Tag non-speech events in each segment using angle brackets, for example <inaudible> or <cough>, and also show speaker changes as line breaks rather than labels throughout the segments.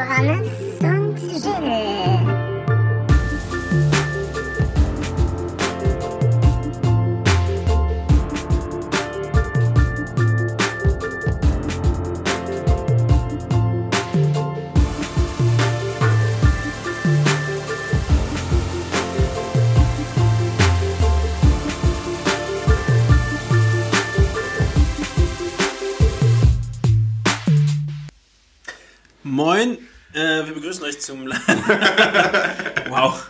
Johannes
zum. <laughs> wow.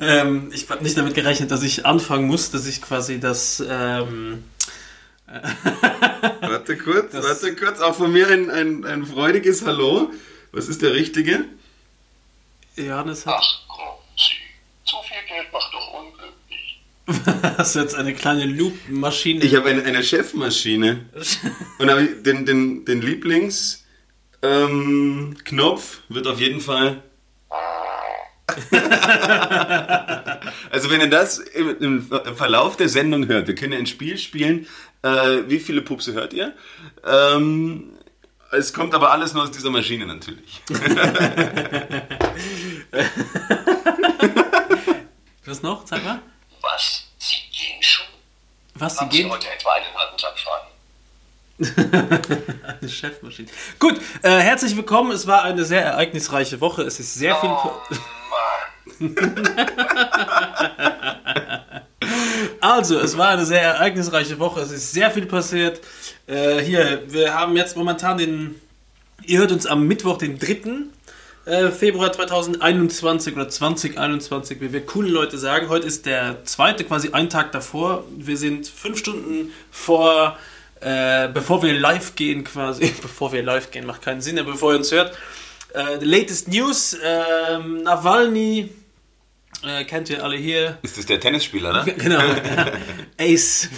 Ähm, ich habe nicht damit gerechnet, dass ich anfangen muss, dass ich quasi das. Ähm, <laughs>
Warte kurz,
Das-
warte kurz. Auch von mir ein, ein, ein freudiges Hallo. Was ist der richtige?
Johannes hat.
Ach komm, Sie. Zu viel Geld macht doch unglücklich. <laughs>
Hast du jetzt eine kleine Loop-Maschine?
Ich habe eine, eine Chefmaschine. Und habe den, den, den Lieblingsknopf ähm, wird auf jeden Fall. <laughs> also wenn ihr das im, im Verlauf der Sendung hört, wir können ja ein Spiel spielen. Äh, wie viele Pupse hört ihr? Ähm, es kommt aber alles nur aus dieser Maschine natürlich. <laughs>
Was noch? Zeig mal.
Was? Sie gehen schon?
Was, sie
Haben Sie
gehen?
heute etwa einen halben Tag frei? <laughs>
Eine Chefmaschine. Gut, äh, herzlich willkommen. Es war eine sehr ereignisreiche Woche. Es ist sehr viel.
Oh. <laughs>
Also, es war eine sehr ereignisreiche Woche. Es ist sehr viel passiert. Äh, hier, wir haben jetzt momentan den. Ihr hört uns am Mittwoch, den 3. äh, Februar 2021 oder 2021, wie wir coole Leute sagen. Heute ist der zweite, quasi ein Tag davor. Wir sind fünf Stunden vor, äh, bevor wir live gehen, quasi. <laughs> Bevor wir live gehen, macht keinen Sinn, aber bevor ihr uns hört. Äh, the latest news: ähm, Nawalny, äh, kennt ihr alle hier.
Ist das der Tennisspieler, ne? <laughs>
Genau, ja. Ace,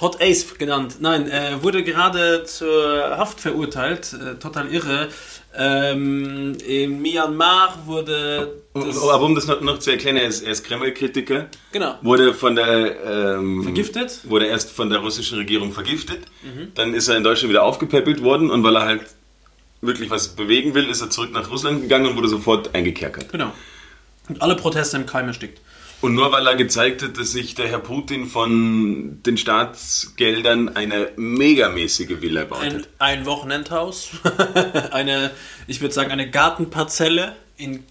Hot Ace genannt. Nein, äh, wurde gerade zur Haft verurteilt, äh, total irre. Ähm, in Myanmar wurde.
Aber um das noch, noch zu erklären, er ist, er ist Kreml-Kritiker.
Genau.
Wurde von der ähm,
Vergiftet?
Wurde erst von der russischen Regierung vergiftet. Dann ist er in Deutschland wieder aufgepäppelt worden und weil er halt wirklich was bewegen will, ist er zurück nach Russland gegangen und wurde sofort eingekerkert.
Genau. Und alle Proteste im Keim erstickt.
Und nur weil er gezeigt hat, dass sich der Herr Putin von den Staatsgeldern eine megamäßige Villa baut
Ein, ein Wochenendhaus. <laughs> eine, ich würde sagen, eine Gartenparzelle in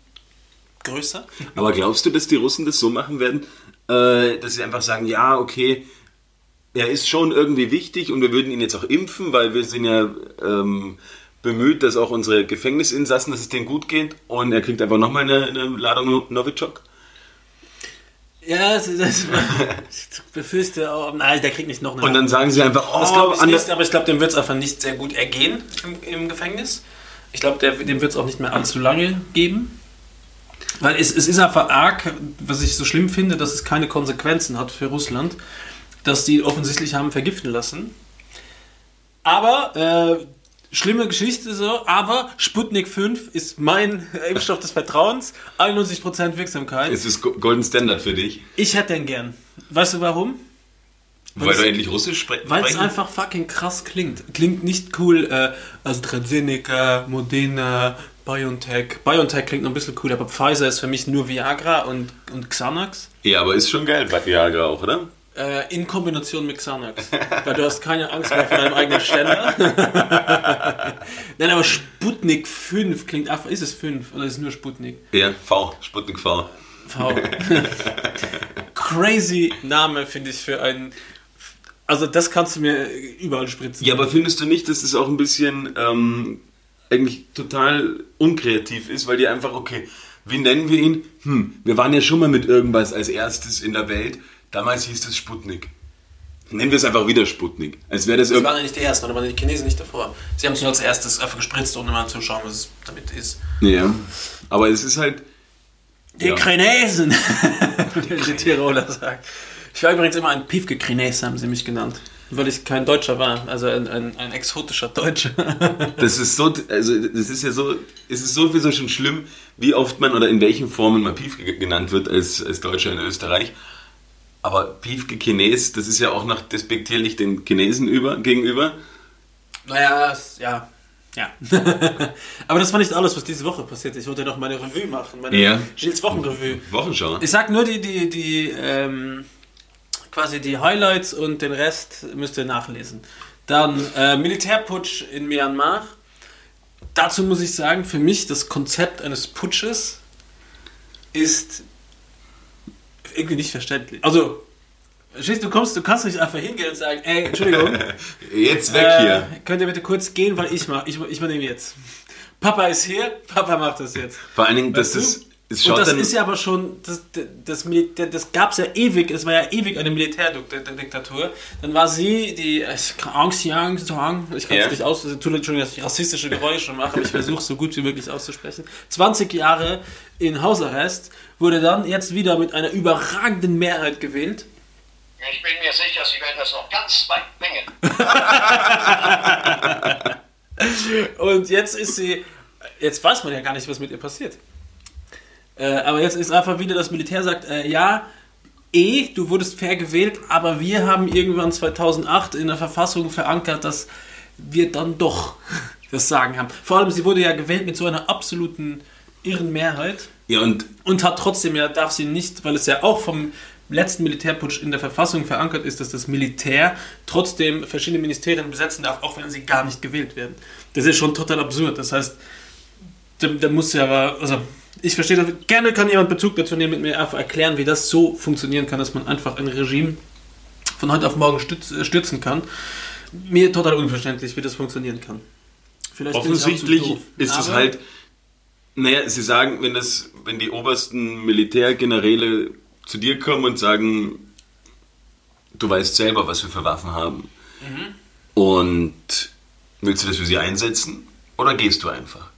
größer.
Aber glaubst du, dass die Russen das so machen werden, äh, dass sie einfach sagen, ja, okay, er ist schon irgendwie wichtig und wir würden ihn jetzt auch impfen, weil wir sind ja ähm, bemüht, dass auch unsere Gefängnisinsassen, dass es denen gut geht und er kriegt einfach nochmal eine, eine Ladung Novichok?
Ja, das, das, ich befürchte auch. Nein, der kriegt nicht noch eine.
Und dann sagen sie einfach, oh,
Das glaube ich nicht, aber ich glaube, dem wird es einfach nicht sehr gut ergehen im, im Gefängnis. Ich glaube, dem wird es auch nicht mehr allzu lange geben. Weil es, es ist einfach arg, was ich so schlimm finde, dass es keine Konsequenzen hat für Russland, dass die offensichtlich haben vergiften lassen. Aber, äh, schlimme Geschichte so, aber Sputnik 5 ist mein Impfstoff des Vertrauens, 91% Wirksamkeit.
es ist Go- Golden Standard für dich,
Ich hätte den gern. Weißt du warum?
weil
es-
du endlich Russisch spre
Weil es
sprechen
einfach fucking krass klingt. Klingt nicht cool, äh, AstraZeneca, Modena, BioNTech. BioNTech klingt noch ein bisschen cool, aber Pfizer ist für mich nur Viagra und, und Xanax.
Ja, aber ist schon geil bei Viagra auch, oder?
Äh, in Kombination mit Xanax. <laughs> Weil du hast keine Angst mehr vor deinem eigenen Ständer. <laughs> Nein, aber Sputnik 5 klingt einfach. Ist es 5 oder ist es nur Sputnik?
Ja, V, Sputnik V.
V. <laughs> Crazy Name, finde ich, für einen. Also, das kannst du mir überall spritzen.
Ja, aber findest du nicht, dass das auch ein bisschen ähm, eigentlich total unkreativ ist, weil die einfach, okay, wie nennen wir ihn? Hm, wir waren ja schon mal mit irgendwas als erstes in der Welt. Damals hieß es Sputnik. Nennen wir es einfach wieder Sputnik. Als wäre das
Sie
irgendwie.
waren ja nicht die Ersten, oder waren die Chinesen nicht davor? Sie haben es nur als erstes einfach gespritzt, ohne mal zu schauen, was es damit ist.
Ja. Aber es ist halt.
Die
Ja.
Chinesen! <laughs> Wie die Tiroler sagt. Ich war übrigens immer ein Piefke Chines, haben sie mich genannt. Weil ich kein Deutscher war, also ein, ein, ein exotischer Deutscher. <laughs>
Das ist so, also das ist ja so, es ist sowieso schon schlimm, wie oft man oder in welchen Formen man Piefke genannt wird als, als Deutscher in Österreich. Aber Piefke Chines, das ist ja auch noch despektierlich den Chinesen über, gegenüber.
naja, ja. Ja. <laughs> Aber das war nicht alles, was diese Woche passiert ist. Ich wollte noch meine Revue machen, meine
Ja.
Gilles Wochenrevue.
Wochenschau.
Ich sag nur die, die, die, ähm, quasi die Highlights und den Rest müsst ihr nachlesen. Dann äh, Militärputsch in Myanmar. Dazu muss ich sagen, für mich das Konzept eines Putsches ist irgendwie nicht verständlich. Also, du, kommst, du kannst nicht einfach hingehen und sagen, ey, Entschuldigung, <laughs>
Jetzt weg
äh,
hier.
könnt ihr bitte kurz gehen, weil ich mach, ich, ich übernehme jetzt. Papa ist hier, Papa macht das jetzt.
Vor allen Dingen, dass
Weißt
das,
du?
es
Und das
dann.
ist ja aber schon, das, das, Militär, das gab es ja ewig, es war ja ewig eine Militärdiktatur. Dann war sie, die ich kann- Aung San Suu ich kann es
Ja.
nicht aus, tut Entschuldigung, dass ich rassistische Geräusche mache, aber ich versuche es so gut wie möglich auszusprechen. 20 Jahre in Hausarrest, wurde dann jetzt wieder mit einer überragenden Mehrheit gewählt.
Ich bin mir sicher, Sie werden das noch ganz weit bringen. <laughs>
Und jetzt ist sie, jetzt weiß man ja gar nicht, was mit ihr passiert. Äh, aber jetzt ist einfach wieder das Militär sagt, äh, ja, eh, du wurdest fair gewählt, aber wir haben irgendwann 2008 in der Verfassung verankert, dass wir dann doch <laughs> das Sagen haben. Vor allem, sie wurde ja gewählt mit so einer absoluten irren Mehrheit
Ja, und
und hat trotzdem ja, darf sie nicht, weil es ja auch vom letzten Militärputsch in der Verfassung verankert ist, dass das Militär trotzdem verschiedene Ministerien besetzen darf, auch wenn sie gar nicht gewählt werden. Das ist schon total absurd. Das heißt, da, da muss ja aber, also ich verstehe das, gerne kann jemand Bezug dazu nehmen, mit mir einfach erklären, wie das so funktionieren kann, dass man einfach ein Regime von heute auf morgen stütz, äh, stürzen kann. Mir total unverständlich, wie das funktionieren kann. Vielleicht
offensichtlich
doof.
ist es halt. Naja, sie sagen, wenn das, wenn die obersten Militärgeneräle zu dir kommen und sagen, du weißt selber, was wir für Waffen haben.
Mhm.
Und willst du das für sie einsetzen? Oder gehst du einfach?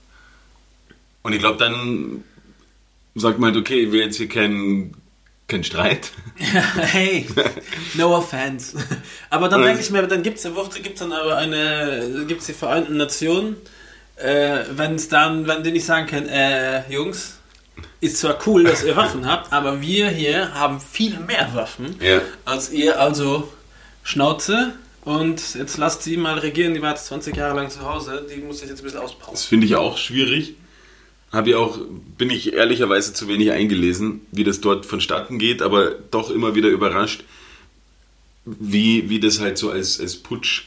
Und ich glaube, dann sagt man halt, okay, ich will jetzt hier keinen kein Streit. <laughs>
hey, no offense. Aber dann denke ich mir, dann gibt es gibt's dann aber eine, gibt es die Vereinten Nationen, äh, wenn es dann, wenn die nicht sagen können, äh, Jungs, ist zwar cool, dass ihr Waffen habt, aber wir hier haben viel mehr Waffen
Ja.
als ihr, also Schnauze. Und jetzt lasst sie mal regieren, die war jetzt 20 Jahre lang zu Hause, die muss sich jetzt ein bisschen auspowern.
Das finde ich auch schwierig. Habe ich auch, bin ich ehrlicherweise zu wenig eingelesen, wie das dort vonstatten geht, aber doch immer wieder überrascht, wie, wie das halt so als, als Putsch,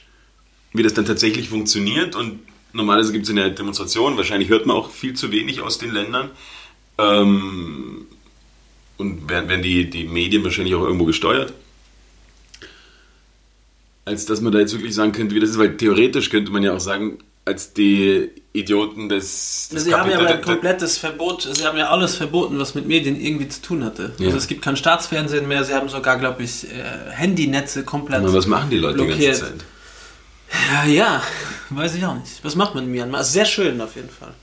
wie das dann tatsächlich funktioniert. Und normalerweise gibt es eine Demonstration, wahrscheinlich hört man auch viel zu wenig aus den Ländern. Ähm, und werden, werden die, die Medien wahrscheinlich auch irgendwo gesteuert. Als dass man da jetzt wirklich sagen könnte, wie das ist, weil theoretisch könnte man ja auch sagen, als die Idioten des, des
Sie haben ja ein komplettes Verbot, sie haben ja alles verboten, was mit Medien irgendwie zu tun hatte.
Ja.
Also es gibt kein Staatsfernsehen mehr, sie haben sogar, glaube ich, äh, Handynetze komplett.
Aber was machen die Leute die
blockiert.
ganze Zeit?
Ja, ja, weiß ich auch nicht. Was macht man in Myanmar? Sehr schön auf jeden Fall.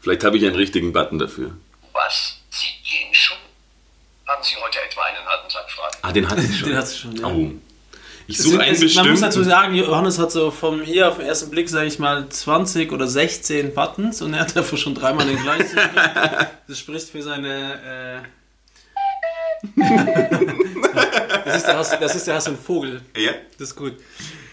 Vielleicht habe ich einen richtigen Button dafür.
Was? Sie gehen schon? Haben Sie heute etwa einen halben Tag frei?
Ah, den hatte ich schon. <laughs>
Den hast du schon, ja.
Oh. Ich suche einen
es, man muss dazu
bestimmten.
sagen, Johannes hat so vom hier auf den ersten Blick, sage ich mal, 20 oder 16 Buttons und er hat dafür schon dreimal den gleichen. <laughs> das spricht für seine. Äh <laughs> das, ist der, Hass- das ist der Hass und Vogel.
Ja.
Das ist gut.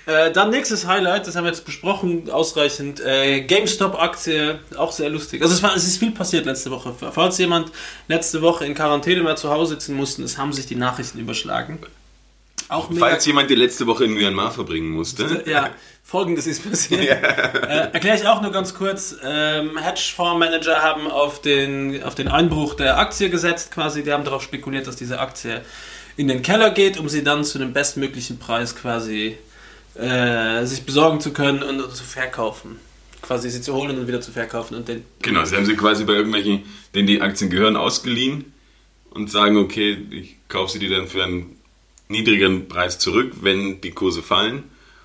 Äh, dann nächstes Highlight, das haben wir jetzt besprochen, ausreichend. Äh, GameStop-Aktie, auch sehr lustig. Also es, war, es ist viel passiert letzte Woche. Falls jemand letzte Woche in Quarantäne mal zu Hause sitzen musste, es haben sich die Nachrichten überschlagen. Auch
Falls jemand die letzte Woche in Myanmar verbringen musste. <laughs>
ja, folgendes ist passiert. <laughs> Äh, Erkläre ich auch nur ganz kurz. Ähm, Hedgefondsmanager haben auf den, auf den Einbruch der Aktie gesetzt, quasi. Die haben darauf spekuliert, dass diese Aktie in den Keller geht, um sie dann zu dem bestmöglichen Preis quasi äh, sich besorgen zu können und zu verkaufen. Quasi sie zu holen und wieder zu verkaufen. Und den,
Genau, sie haben sie quasi bei irgendwelchen, denen die Aktien gehören, ausgeliehen und sagen, okay, ich kaufe sie dir dann für einen niedrigeren Preis zurück, wenn die Kurse fallen.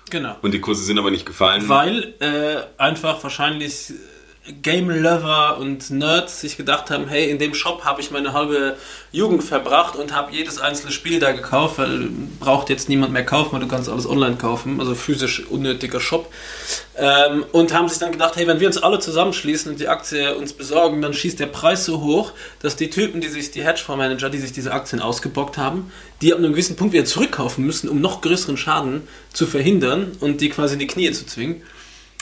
genau.
Und die Kurse sind aber nicht gefallen.
Weil äh, einfach wahrscheinlich Game-Lover und Nerds sich gedacht haben, hey, in dem Shop habe ich meine halbe Jugend verbracht und habe jedes einzelne Spiel da gekauft, weil braucht jetzt niemand mehr kaufen, weil du kannst alles online kaufen, also physisch unnötiger Shop. Ähm, und haben sich dann gedacht, hey, wenn wir uns alle zusammenschließen und die Aktie uns besorgen, dann schießt der Preis so hoch, dass die Typen, die sich, die Hedgefondsmanager, die sich diese Aktien ausgebockt haben, die ab einem gewissen Punkt wieder zurückkaufen müssen, um noch größeren Schaden zu verhindern und die quasi in die Knie zu zwingen.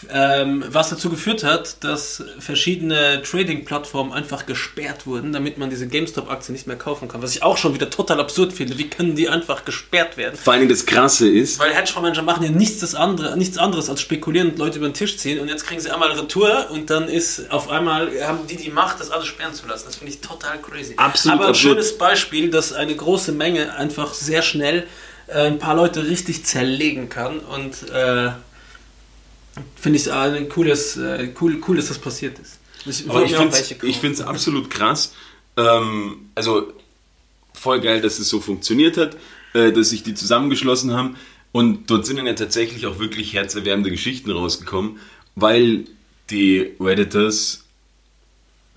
Ähm, was dazu geführt hat, dass verschiedene Trading-Plattformen einfach gesperrt wurden, damit man diese GameStop-Aktie nicht mehr kaufen kann. Was ich auch schon wieder total absurd finde. Wie können die einfach gesperrt werden?
Vor Dingen das Krasse ist,
Weil Hedgefondsmanager machen ja nichts, andere, nichts anderes als spekulieren und Leute über den Tisch ziehen und jetzt kriegen sie einmal Retour und dann ist auf einmal, haben die die Macht, das alles sperren zu lassen. Das finde ich total crazy.
Absolut
Aber ein
absurd.
schönes Beispiel, dass eine große Menge einfach sehr schnell äh, ein paar Leute richtig zerlegen kann und äh, finde ich ein cooles, äh, cool, cool, dass das passiert ist. Ich
Aber ich finde es absolut krass. Ähm, also voll geil, dass es so funktioniert hat, äh, dass sich die zusammengeschlossen haben. Und dort sind dann ja tatsächlich auch wirklich herzerwärmende Geschichten rausgekommen, weil die Redditors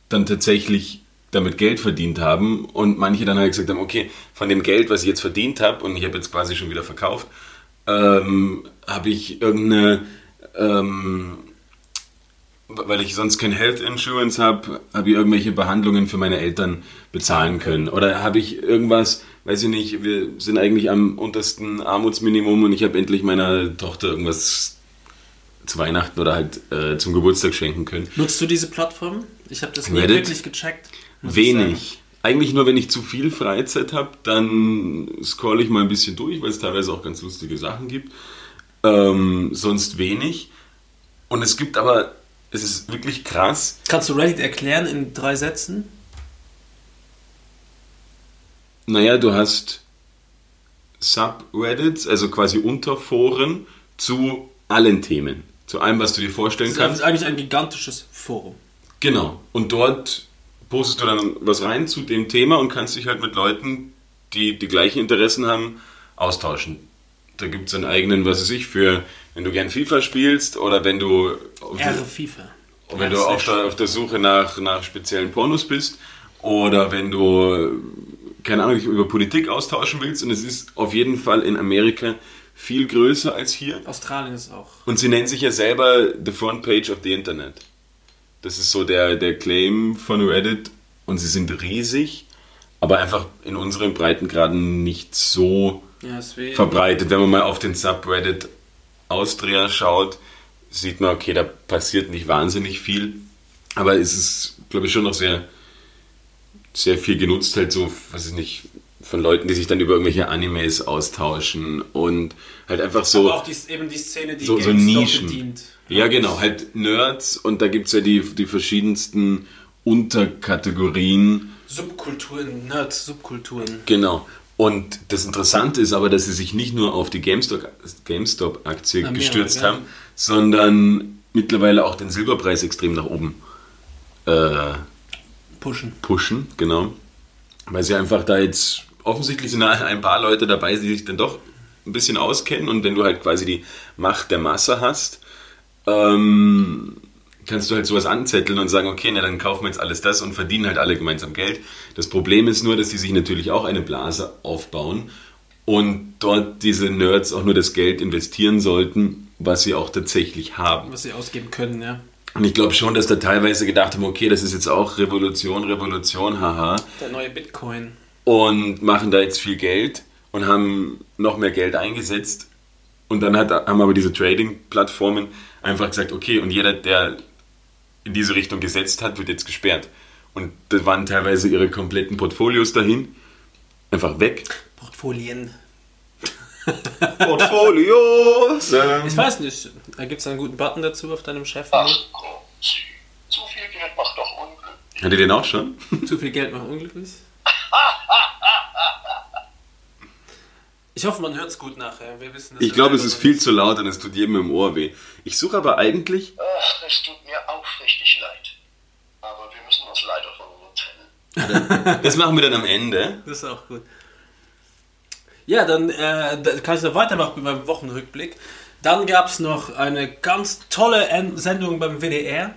dann tatsächlich damit Geld verdient haben und manche dann halt gesagt haben, okay, von dem Geld, was ich jetzt verdient habe und ich habe jetzt quasi schon wieder verkauft, ähm, habe ich irgendeine ähm, weil ich sonst kein Health Insurance habe, habe ich irgendwelche Behandlungen für meine Eltern bezahlen können. Oder habe ich irgendwas, weiß ich nicht, wir sind eigentlich am untersten Armutsminimum und ich habe endlich meiner Tochter irgendwas zu Weihnachten oder halt äh, zum Geburtstag schenken können.
Nutzt du diese Plattform? Ich habe das nie
Reddit?
wirklich gecheckt.
Wenig. Eigentlich nur, wenn ich zu viel Freizeit habe, dann scroll ich mal ein bisschen durch, weil es teilweise auch ganz lustige Sachen gibt. Ähm, sonst wenig. Und es gibt aber, es ist wirklich krass,
Kannst du Reddit erklären in drei Sätzen?
Naja, du hast Subreddits, also quasi Unterforen zu allen Themen. Zu allem, was du dir vorstellen
Das
kannst.
ist eigentlich ein gigantisches Forum.
Genau. Und dort postest du dann was rein zu dem Thema und kannst dich halt mit Leuten, die die gleichen Interessen haben, austauschen. Da gibt es einen eigenen, was weiß ich, für, wenn du gern FIFA spielst oder wenn du auf
FIFA.
wenn du auf der, auf der Suche nach, nach speziellen Pornos bist oder wenn du, keine Ahnung, dich über Politik austauschen willst. Und es ist auf jeden Fall in Amerika viel größer als hier.
Australien ist auch.
Und sie nennen sich ja selber The Front Page of the Internet. Das ist so der, der Claim von Reddit. Und sie sind riesig, aber einfach in unseren Breitengraden nicht so
Ja,
verbreitet. Wenn man mal auf den Subreddit Austria schaut, sieht man, okay, da passiert nicht wahnsinnig viel. Aber es ist, glaube ich, schon noch sehr, sehr viel genutzt, halt so, was ist nicht, von Leuten, die sich dann über irgendwelche Animes austauschen und halt einfach so.
Aber auch die, eben die Szene, die
so, so Nischen.
bedient.
Ja, genau, halt Nerds und da gibt es ja die, die verschiedensten Unterkategorien.
Subkulturen, Nerds, Subkulturen.
Genau. Und das Interessante ist aber, dass sie sich nicht nur auf die GameStop- GameStop-Aktie
mehr,
gestürzt
ja.
haben, sondern mittlerweile auch den Silberpreis extrem nach oben äh,
Pushen.
pushen. Genau. Weil sie einfach da jetzt, offensichtlich sind da <laughs> ein paar Leute dabei, die sich dann doch ein bisschen auskennen und wenn du halt quasi die Macht der Masse hast, ähm, kannst du halt sowas anzetteln und sagen, okay, na dann kaufen wir jetzt alles das und verdienen halt alle gemeinsam Geld. Das Problem ist nur, dass die sich natürlich auch eine Blase aufbauen und dort diese Nerds auch nur das Geld investieren sollten, was sie auch tatsächlich haben.
Was sie ausgeben können, ja.
Und ich glaube schon, dass da teilweise gedacht haben, okay, das ist jetzt auch Revolution, Revolution, haha
Der neue Bitcoin.
und machen da jetzt viel Geld und haben noch mehr Geld eingesetzt. Und dann hat, haben aber diese Trading-Plattformen einfach gesagt, okay, und jeder, der in diese Richtung gesetzt hat, wird jetzt gesperrt. Und da waren teilweise ihre kompletten Portfolios dahin. Einfach weg.
Portfolien.
Portfolios! <laughs>
Ich weiß nicht, da gibt es einen guten Button dazu auf deinem Chef.
Ach Sie. Zu viel Geld macht doch unglücklich.
Hat ihr den auch schon?
Zu viel Geld macht unglücklich. <laughs> Ich hoffe, man hört es gut nachher. Wir wissen,
Ich glaube, es ist viel zu laut und es tut jedem im Ohr weh. Ich suche aber eigentlich
Ach, es tut mir aufrichtig leid. Aber wir müssen uns leider von Ihnen trennen. <laughs>
Das machen wir dann am Ende.
Das ist auch gut. Ja, dann äh, da kann ich noch weitermachen mit meinem Wochenrückblick. Dann gab es noch eine ganz tolle En- Sendung beim WDR.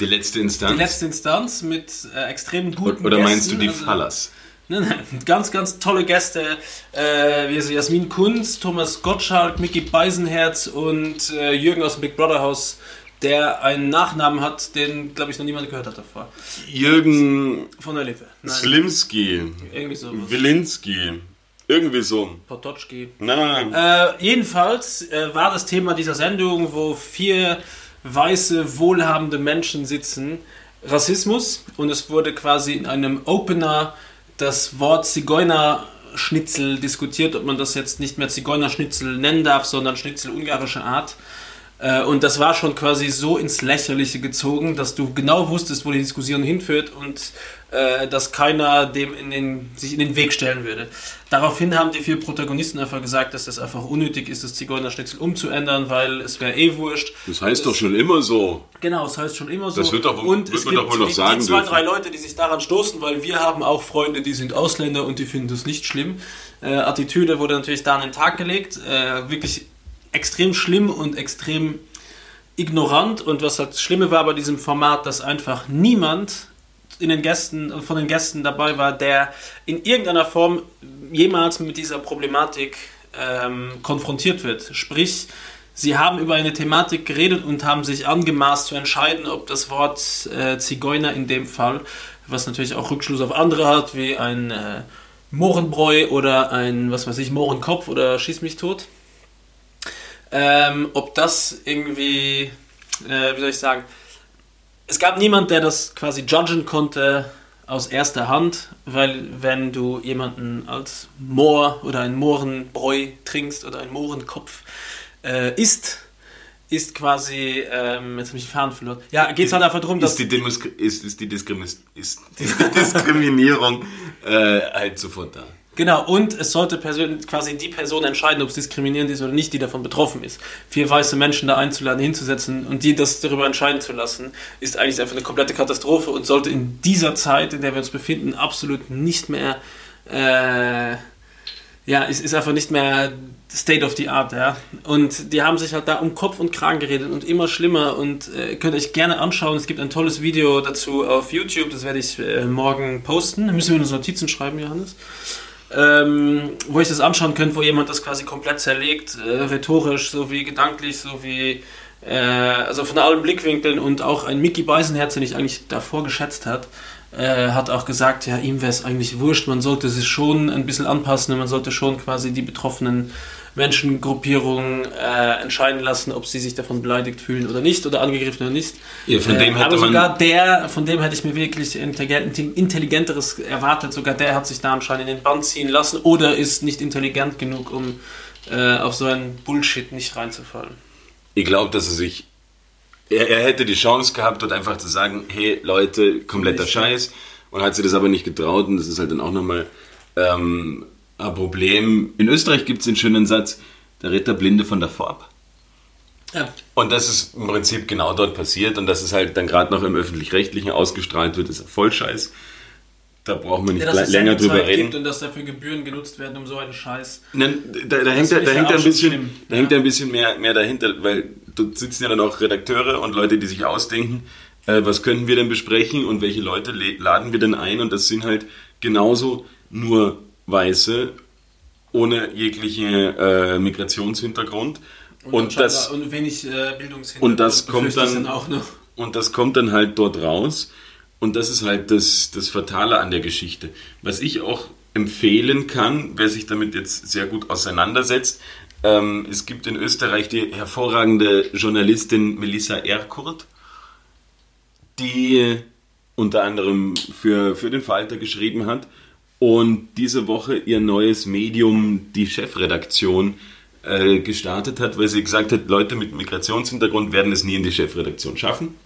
Die letzte Instanz.
Die letzte Instanz mit äh, extrem guten
Oder meinst du
Gästen.
die
Also-
Fallas?
Nein, nein, ganz, ganz tolle Gäste, äh, wie so Jasmin Kunz, Thomas Gottschalk, Mickey Beisenherz und äh, Jürgen aus dem Big Brother Haus, der einen Nachnamen hat, den, glaube ich, noch niemand gehört hat davor.
Jürgen
Von der Lippe. Nein,
Slimski,
irgendwie so.
Wilinski, Irgendwie so.
Potocki.
Nein, nein, nein.
Äh, jedenfalls äh, war das Thema dieser Sendung, wo vier weiße, wohlhabende Menschen sitzen, Rassismus. Und es wurde quasi in einem Opener das Wort Zigeunerschnitzel diskutiert, ob man das jetzt nicht mehr Zigeunerschnitzel nennen darf, sondern Schnitzel ungarischer Art. Äh, Und das war schon quasi so ins Lächerliche gezogen, dass du genau wusstest, wo die Diskussion hinführt und äh, dass keiner dem in den, sich in den Weg stellen würde. Daraufhin haben die vier Protagonisten einfach gesagt, dass das einfach unnötig ist, das Zigeunerschnitzel umzuändern, weil es wäre eh wurscht.
Das heißt doch schon immer so.
Genau, das heißt schon immer so.
Das wird doch-
und
wird
es
man
gibt
doch wohl noch sagen
die zwei,
dürfen.
drei Leute, die sich daran stoßen, weil wir haben auch Freunde, die sind Ausländer und die finden das nicht schlimm. Äh, Attitüde wurde natürlich da an den Tag gelegt. Äh, wirklich extrem schlimm und extrem ignorant. Und was das Schlimme war bei diesem Format, dass einfach niemand in den Gästen, von den Gästen dabei war, der in irgendeiner Form jemals mit dieser Problematik ähm, konfrontiert wird. Sprich, sie haben über eine Thematik geredet und haben sich angemaßt zu entscheiden, ob das Wort äh, Zigeuner in dem Fall, was natürlich auch Rückschluss auf andere hat, wie ein äh, Mohrenbräu oder ein, was weiß ich, Mohrenkopf oder Schieß mich tot, ähm, ob das irgendwie, äh, wie soll ich sagen, es gab niemand, der das quasi judgen konnte aus erster Hand, weil wenn du jemanden als Moor oder ein Mohrenbräu trinkst oder ein Mohrenkopf äh, isst, ist quasi, ähm, jetzt habe ich den Faden verloren. Ja, geht es halt einfach darum, dass
Ist die, Demus ist, ist die, Diskriminis ist die <laughs> Diskriminierung äh, halt sofort da.
Genau, und es sollte quasi die Person entscheiden, ob es diskriminierend ist oder nicht, die davon betroffen ist. Vier weiße Menschen da einzuladen, hinzusetzen und die das darüber entscheiden zu lassen, ist eigentlich einfach eine komplette Katastrophe und sollte in dieser Zeit, in der wir uns befinden, absolut nicht mehr, äh, ja, es ist einfach nicht mehr State of the Art, ja. Und die haben sich halt da um Kopf und Kragen geredet und immer schlimmer und äh, könnt euch gerne anschauen. Es gibt ein tolles Video dazu auf YouTube, das werde ich äh, morgen posten. Da müssen wir uns Notizen schreiben, Johannes ähm, wo ich das anschauen könnte, wo jemand das quasi komplett zerlegt, äh, rhetorisch sowie gedanklich, sowie äh, also von allen Blickwinkeln und auch ein Mickey Beisenherz, den ich eigentlich davor geschätzt hat, äh, hat auch gesagt, ja, ihm wäre es eigentlich wurscht, man sollte sich schon ein bisschen anpassen und man sollte schon quasi die betroffenen Menschengruppierungen äh, entscheiden lassen, ob sie sich davon beleidigt fühlen oder nicht oder angegriffen oder nicht.
Ja, von dem
äh, aber sogar der, von dem hätte ich mir wirklich intelligent, intelligenteres erwartet. Sogar der hat sich da anscheinend in den Bann ziehen lassen oder ist nicht intelligent genug, um äh, auf so einen Bullshit nicht reinzufallen.
Ich glaube, dass er sich. Er, er hätte die Chance gehabt, dort einfach zu sagen: Hey Leute, kompletter Scheiß. Und hat sie das aber nicht getraut. Und das ist halt dann auch nochmal ähm, ein Problem. In Österreich gibt es den schönen Satz: Der Ritter Blinde von davor ab.
Ja.
Und das ist im Prinzip genau dort passiert. Und dass es halt dann gerade noch im Öffentlich-Rechtlichen ausgestrahlt wird, ist ja voll Scheiß. Da brauchen wir nicht
Ja,
länger drüber reden.
gibt und dass dafür Gebühren genutzt werden, um so einen Scheiß.
Nein, da, da, hängt, da, da hängt
ja
ein bisschen,
schlimm.
da
Ja.
hängt ein bisschen mehr, mehr dahinter, weil dort sitzen ja dann auch Redakteure und Leute, die sich ausdenken, äh, was könnten wir denn besprechen und welche Leute le- laden wir denn ein und das sind halt genauso nur Weiße ohne jegliche äh, Migrationshintergrund und, das
und wenig äh, Bildungshintergrund.
und das kommt dann-
noch.
und das kommt dann halt dort raus. Und das ist halt das, das Fatale an der Geschichte. Was ich auch empfehlen kann, wer sich damit jetzt sehr gut auseinandersetzt, ähm, es gibt in Österreich die hervorragende Journalistin Melissa Erkurt, die unter anderem für, für den Falter geschrieben hat und diese Woche ihr neues Medium, die Chefredaktion, äh, gestartet hat, weil sie gesagt hat, Leute mit Migrationshintergrund werden es nie in die Chefredaktion schaffen.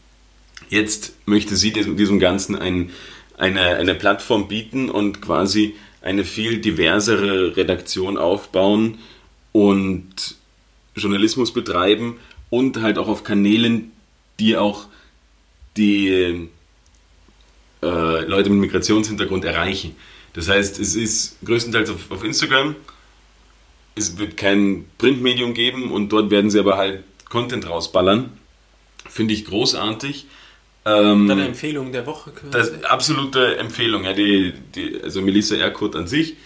Jetzt möchte sie diesem, Ganzen ein, eine, eine Plattform bieten und quasi eine viel diversere Redaktion aufbauen und Journalismus betreiben und halt auch auf Kanälen, die auch die äh, Leute mit Migrationshintergrund erreichen. Das heißt, es ist größtenteils auf, auf Instagram. Es wird kein Printmedium geben und dort werden sie aber halt Content rausballern. Finde ich großartig. Ähm,
Deine Empfehlung der Woche.
das absolute Empfehlung, ja, die, die, also Melissa Erkurt an sich,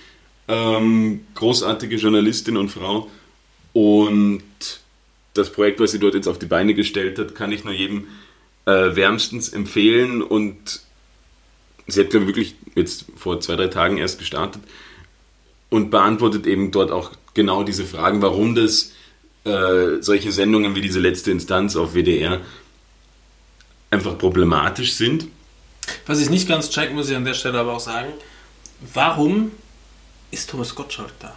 ähm, großartige Journalistin und Frau. Und das Projekt, was sie dort jetzt auf die Beine gestellt hat, kann ich nur jedem äh, wärmstens empfehlen. Und sie hat, glaube ich, wirklich jetzt vor zwei, drei Tagen erst gestartet. und beantwortet eben dort auch genau diese Fragen, warum das äh, solche Sendungen wie diese letzte Instanz auf WDR einfach problematisch sind.
Was ich nicht ganz check, muss ich an der Stelle aber auch sagen, warum ist Thomas Gottschalk da?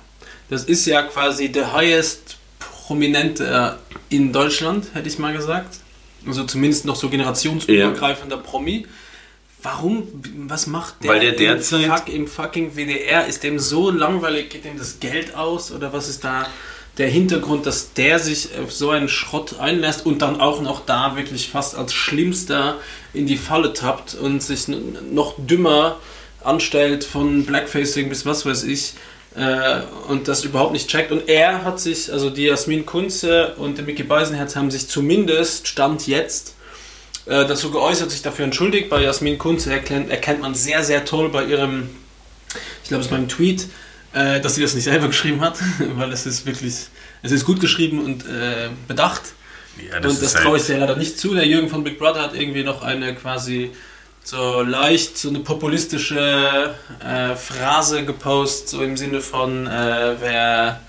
Das ist ja quasi der highest Prominente in Deutschland, hätte ich mal gesagt. Also zumindest noch so generationsübergreifender Promi. Warum, was macht der,
Weil der derzeit-
Fuck, im fucking WDR? Ist dem so langweilig, geht dem das Geld aus? Oder was ist da der Hintergrund, dass der sich auf so einen Schrott einlässt und dann auch noch da wirklich fast als Schlimmster in die Falle tappt und sich noch dümmer anstellt von Blackfacing bis was weiß ich äh, und das überhaupt nicht checkt. Und er hat sich, also die Jasmin Kunze und der Mickey Beisenherz haben sich zumindest, Stand jetzt, äh, dazu geäußert, sich dafür entschuldigt. Bei Jasmin Kunze erkennt, erkennt man sehr, sehr toll bei ihrem, ich glaube es beim Tweet, äh, dass sie das nicht selber geschrieben hat, <laughs> weil es ist wirklich, es ist gut geschrieben und äh, bedacht.
Ja,
und das traue ich dir leider nicht zu. Der Jürgen von Big Brother hat irgendwie noch eine quasi so leicht, so eine populistische äh, Phrase gepostet, so im Sinne von, äh, wer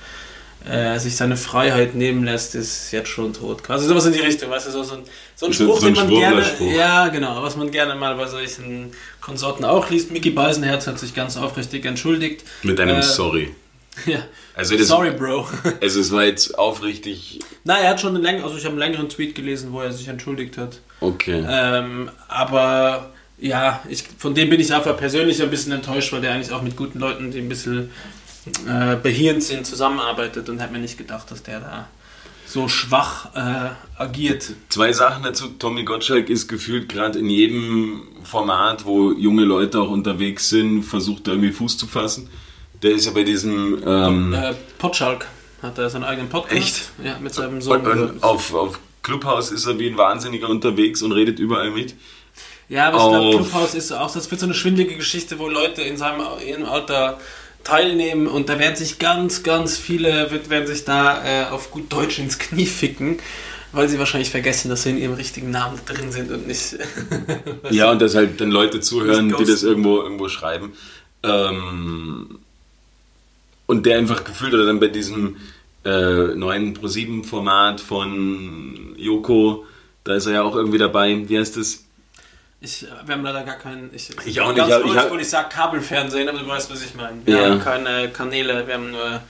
äh, sich seine Freiheit nehmen lässt, ist jetzt schon tot. Quasi sowas in die Richtung, weißt du, so, so ein, so ein Spruch,
so ein
den man gerne, ja genau, was man gerne mal bei solchen Konsorten auch liest. Mickey Beisenherz hat sich ganz aufrichtig entschuldigt.
Mit einem
Äh,
Sorry. <laughs>
Ja.
Also das,
Sorry, Bro. <laughs>
Also es war jetzt aufrichtig.
Na, er hat schon einen längeren, also ich habe einen längeren Tweet gelesen, wo er sich entschuldigt hat.
Okay.
Ähm, aber ja, ich, von dem bin ich einfach persönlich ein bisschen enttäuscht, weil der eigentlich auch mit guten Leuten, die ein bisschen äh, behirnt sind, zusammenarbeitet und hat mir nicht gedacht, dass der da so schwach äh, agiert.
Zwei Sachen dazu. Tommy Gottschalk ist gefühlt gerade in jedem Format, wo junge Leute auch unterwegs sind, versucht da irgendwie Fuß zu fassen. Der ist ja bei diesem ähm,
Äh, Potschalk hat er seinen eigenen Podcast.
Echt?
Ja, mit seinem Sohn.
und, auf, auf Clubhouse ist er wie ein Wahnsinniger unterwegs und redet überall mit.
Ja, aber ich glaube, Clubhouse ist auch, das wird so eine schwindelige Geschichte, wo Leute in seinem ihrem Alter teilnehmen und da werden sich ganz, ganz viele, wird, werden sich da äh, auf gut Deutsch ins Knie ficken, weil sie wahrscheinlich vergessen, dass sie in ihrem richtigen Namen drin sind und nicht. <laughs>
Ja, und dass halt dann Leute zuhören, die das irgendwo, irgendwo schreiben. Ähm, und der einfach gefühlt, oder dann bei diesem äh, neuen Pro7-Format von Joko, da ist er ja auch irgendwie dabei. Wie heißt das?
Ich, wir haben leider gar keinen. Ich,
Ich auch nicht,
Ganz
ich hab- ich
ich sag Kabelfernsehen, aber du weißt, was ich meine. Wir
Ja.
haben keine Kanäle, wir haben nur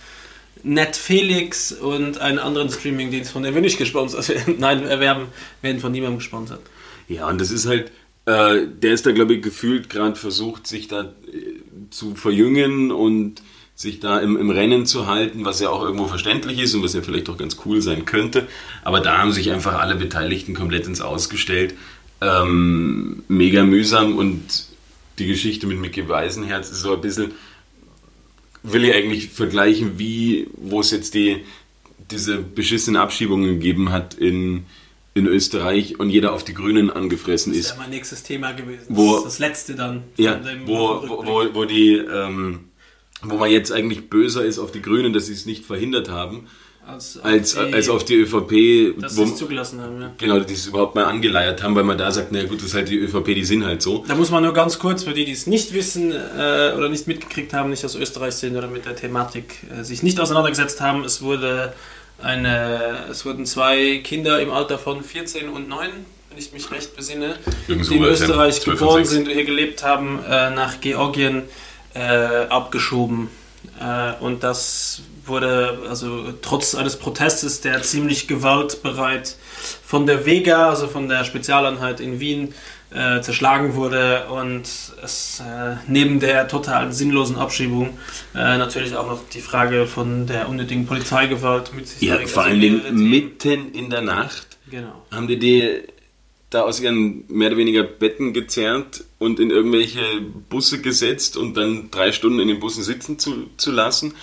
Netflix und einen anderen Streamingdienst, von dem wir nicht gesponsert werden. <laughs> Nein, wir haben, werden von niemandem gesponsert.
Ja, und das ist halt, äh, der ist da, glaube ich, gefühlt gerade versucht, sich da äh, zu verjüngen und sich da im, im Rennen zu halten, was ja auch irgendwo verständlich ist und was ja vielleicht auch ganz cool sein könnte. Aber da haben sich einfach alle Beteiligten komplett ins Ausgestellt. Ähm, mega mühsam und die Geschichte mit Mickey Weisenherz ist so ein bisschen, will ich eigentlich vergleichen, wie, wo es jetzt die, diese beschissenen Abschiebungen gegeben hat in, in Österreich und jeder auf die Grünen angefressen
Das
ist.
wäre mein nächstes Thema gewesen.
Wo-
das ist das letzte dann. von
Ja, wo, wo, wo, wo die, ähm, wo man jetzt eigentlich böser ist auf die Grünen, dass sie es nicht verhindert haben,
als,
als,
die,
als auf die ÖVP,
dass sie es zugelassen haben. Ja.
genau, die es überhaupt mal angeleiert haben, weil man da sagt, na gut, das ist halt die ÖVP, die sind halt so.
Da muss man nur ganz kurz, für die, die es nicht wissen äh, oder nicht mitgekriegt haben, nicht aus Österreich sind oder mit der Thematik äh, sich nicht auseinandergesetzt haben, es wurde eine, es wurden zwei Kinder im Alter von 14 und 9, wenn ich mich recht besinne,
Irgend
die in
ja.
Österreich
12 und
geboren
6.
sind und hier gelebt haben, äh, nach Georgien äh, abgeschoben. Äh, und das wurde, also trotz eines Protestes, der ziemlich gewaltbereit von der Vega, also von der Spezialeinheit in Wien, äh, zerschlagen wurde und es äh, neben der totalen sinnlosen Abschiebung äh, natürlich auch noch die Frage von der unnötigen Polizeigewalt mit sich
Ja, vor
Also
allen Dingen mitten in der Nacht
Genau.
haben die die da aus ihren mehr oder weniger Betten gezerrt und in irgendwelche Busse gesetzt und dann drei Stunden in den Bussen sitzen zu, zu lassen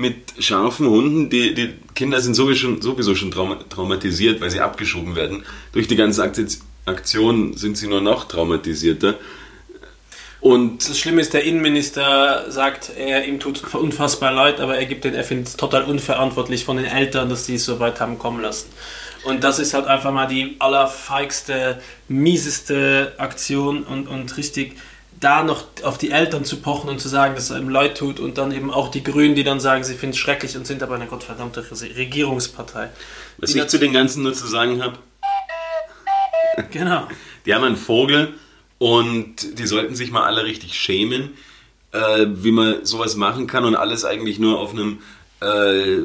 mit scharfen Hunden. Die, die Kinder sind sowieso schon, sowieso schon trauma, traumatisiert, weil sie abgeschoben werden. Durch die ganze Akti- Aktion sind sie nur noch traumatisierter. Und
Das Schlimme ist, der Innenminister sagt, er ihm tut unfassbar leid, aber er gibt den, er findet es total unverantwortlich von den Eltern, dass die es so weit haben kommen lassen. Und das ist halt einfach mal die allerfeigste, mieseste Aktion und, und richtig da noch auf die Eltern zu pochen und zu sagen, dass es einem leid tut und dann eben auch die Grünen, die dann sagen, sie finden es schrecklich und sind aber eine gottverdammte Re- Regierungspartei.
Was ich zu den Ganzen nur zu sagen habe,
Genau. <laughs>
die haben einen Vogel und die sollten sich mal alle richtig schämen, äh, wie man sowas machen kann und alles eigentlich nur auf einem äh,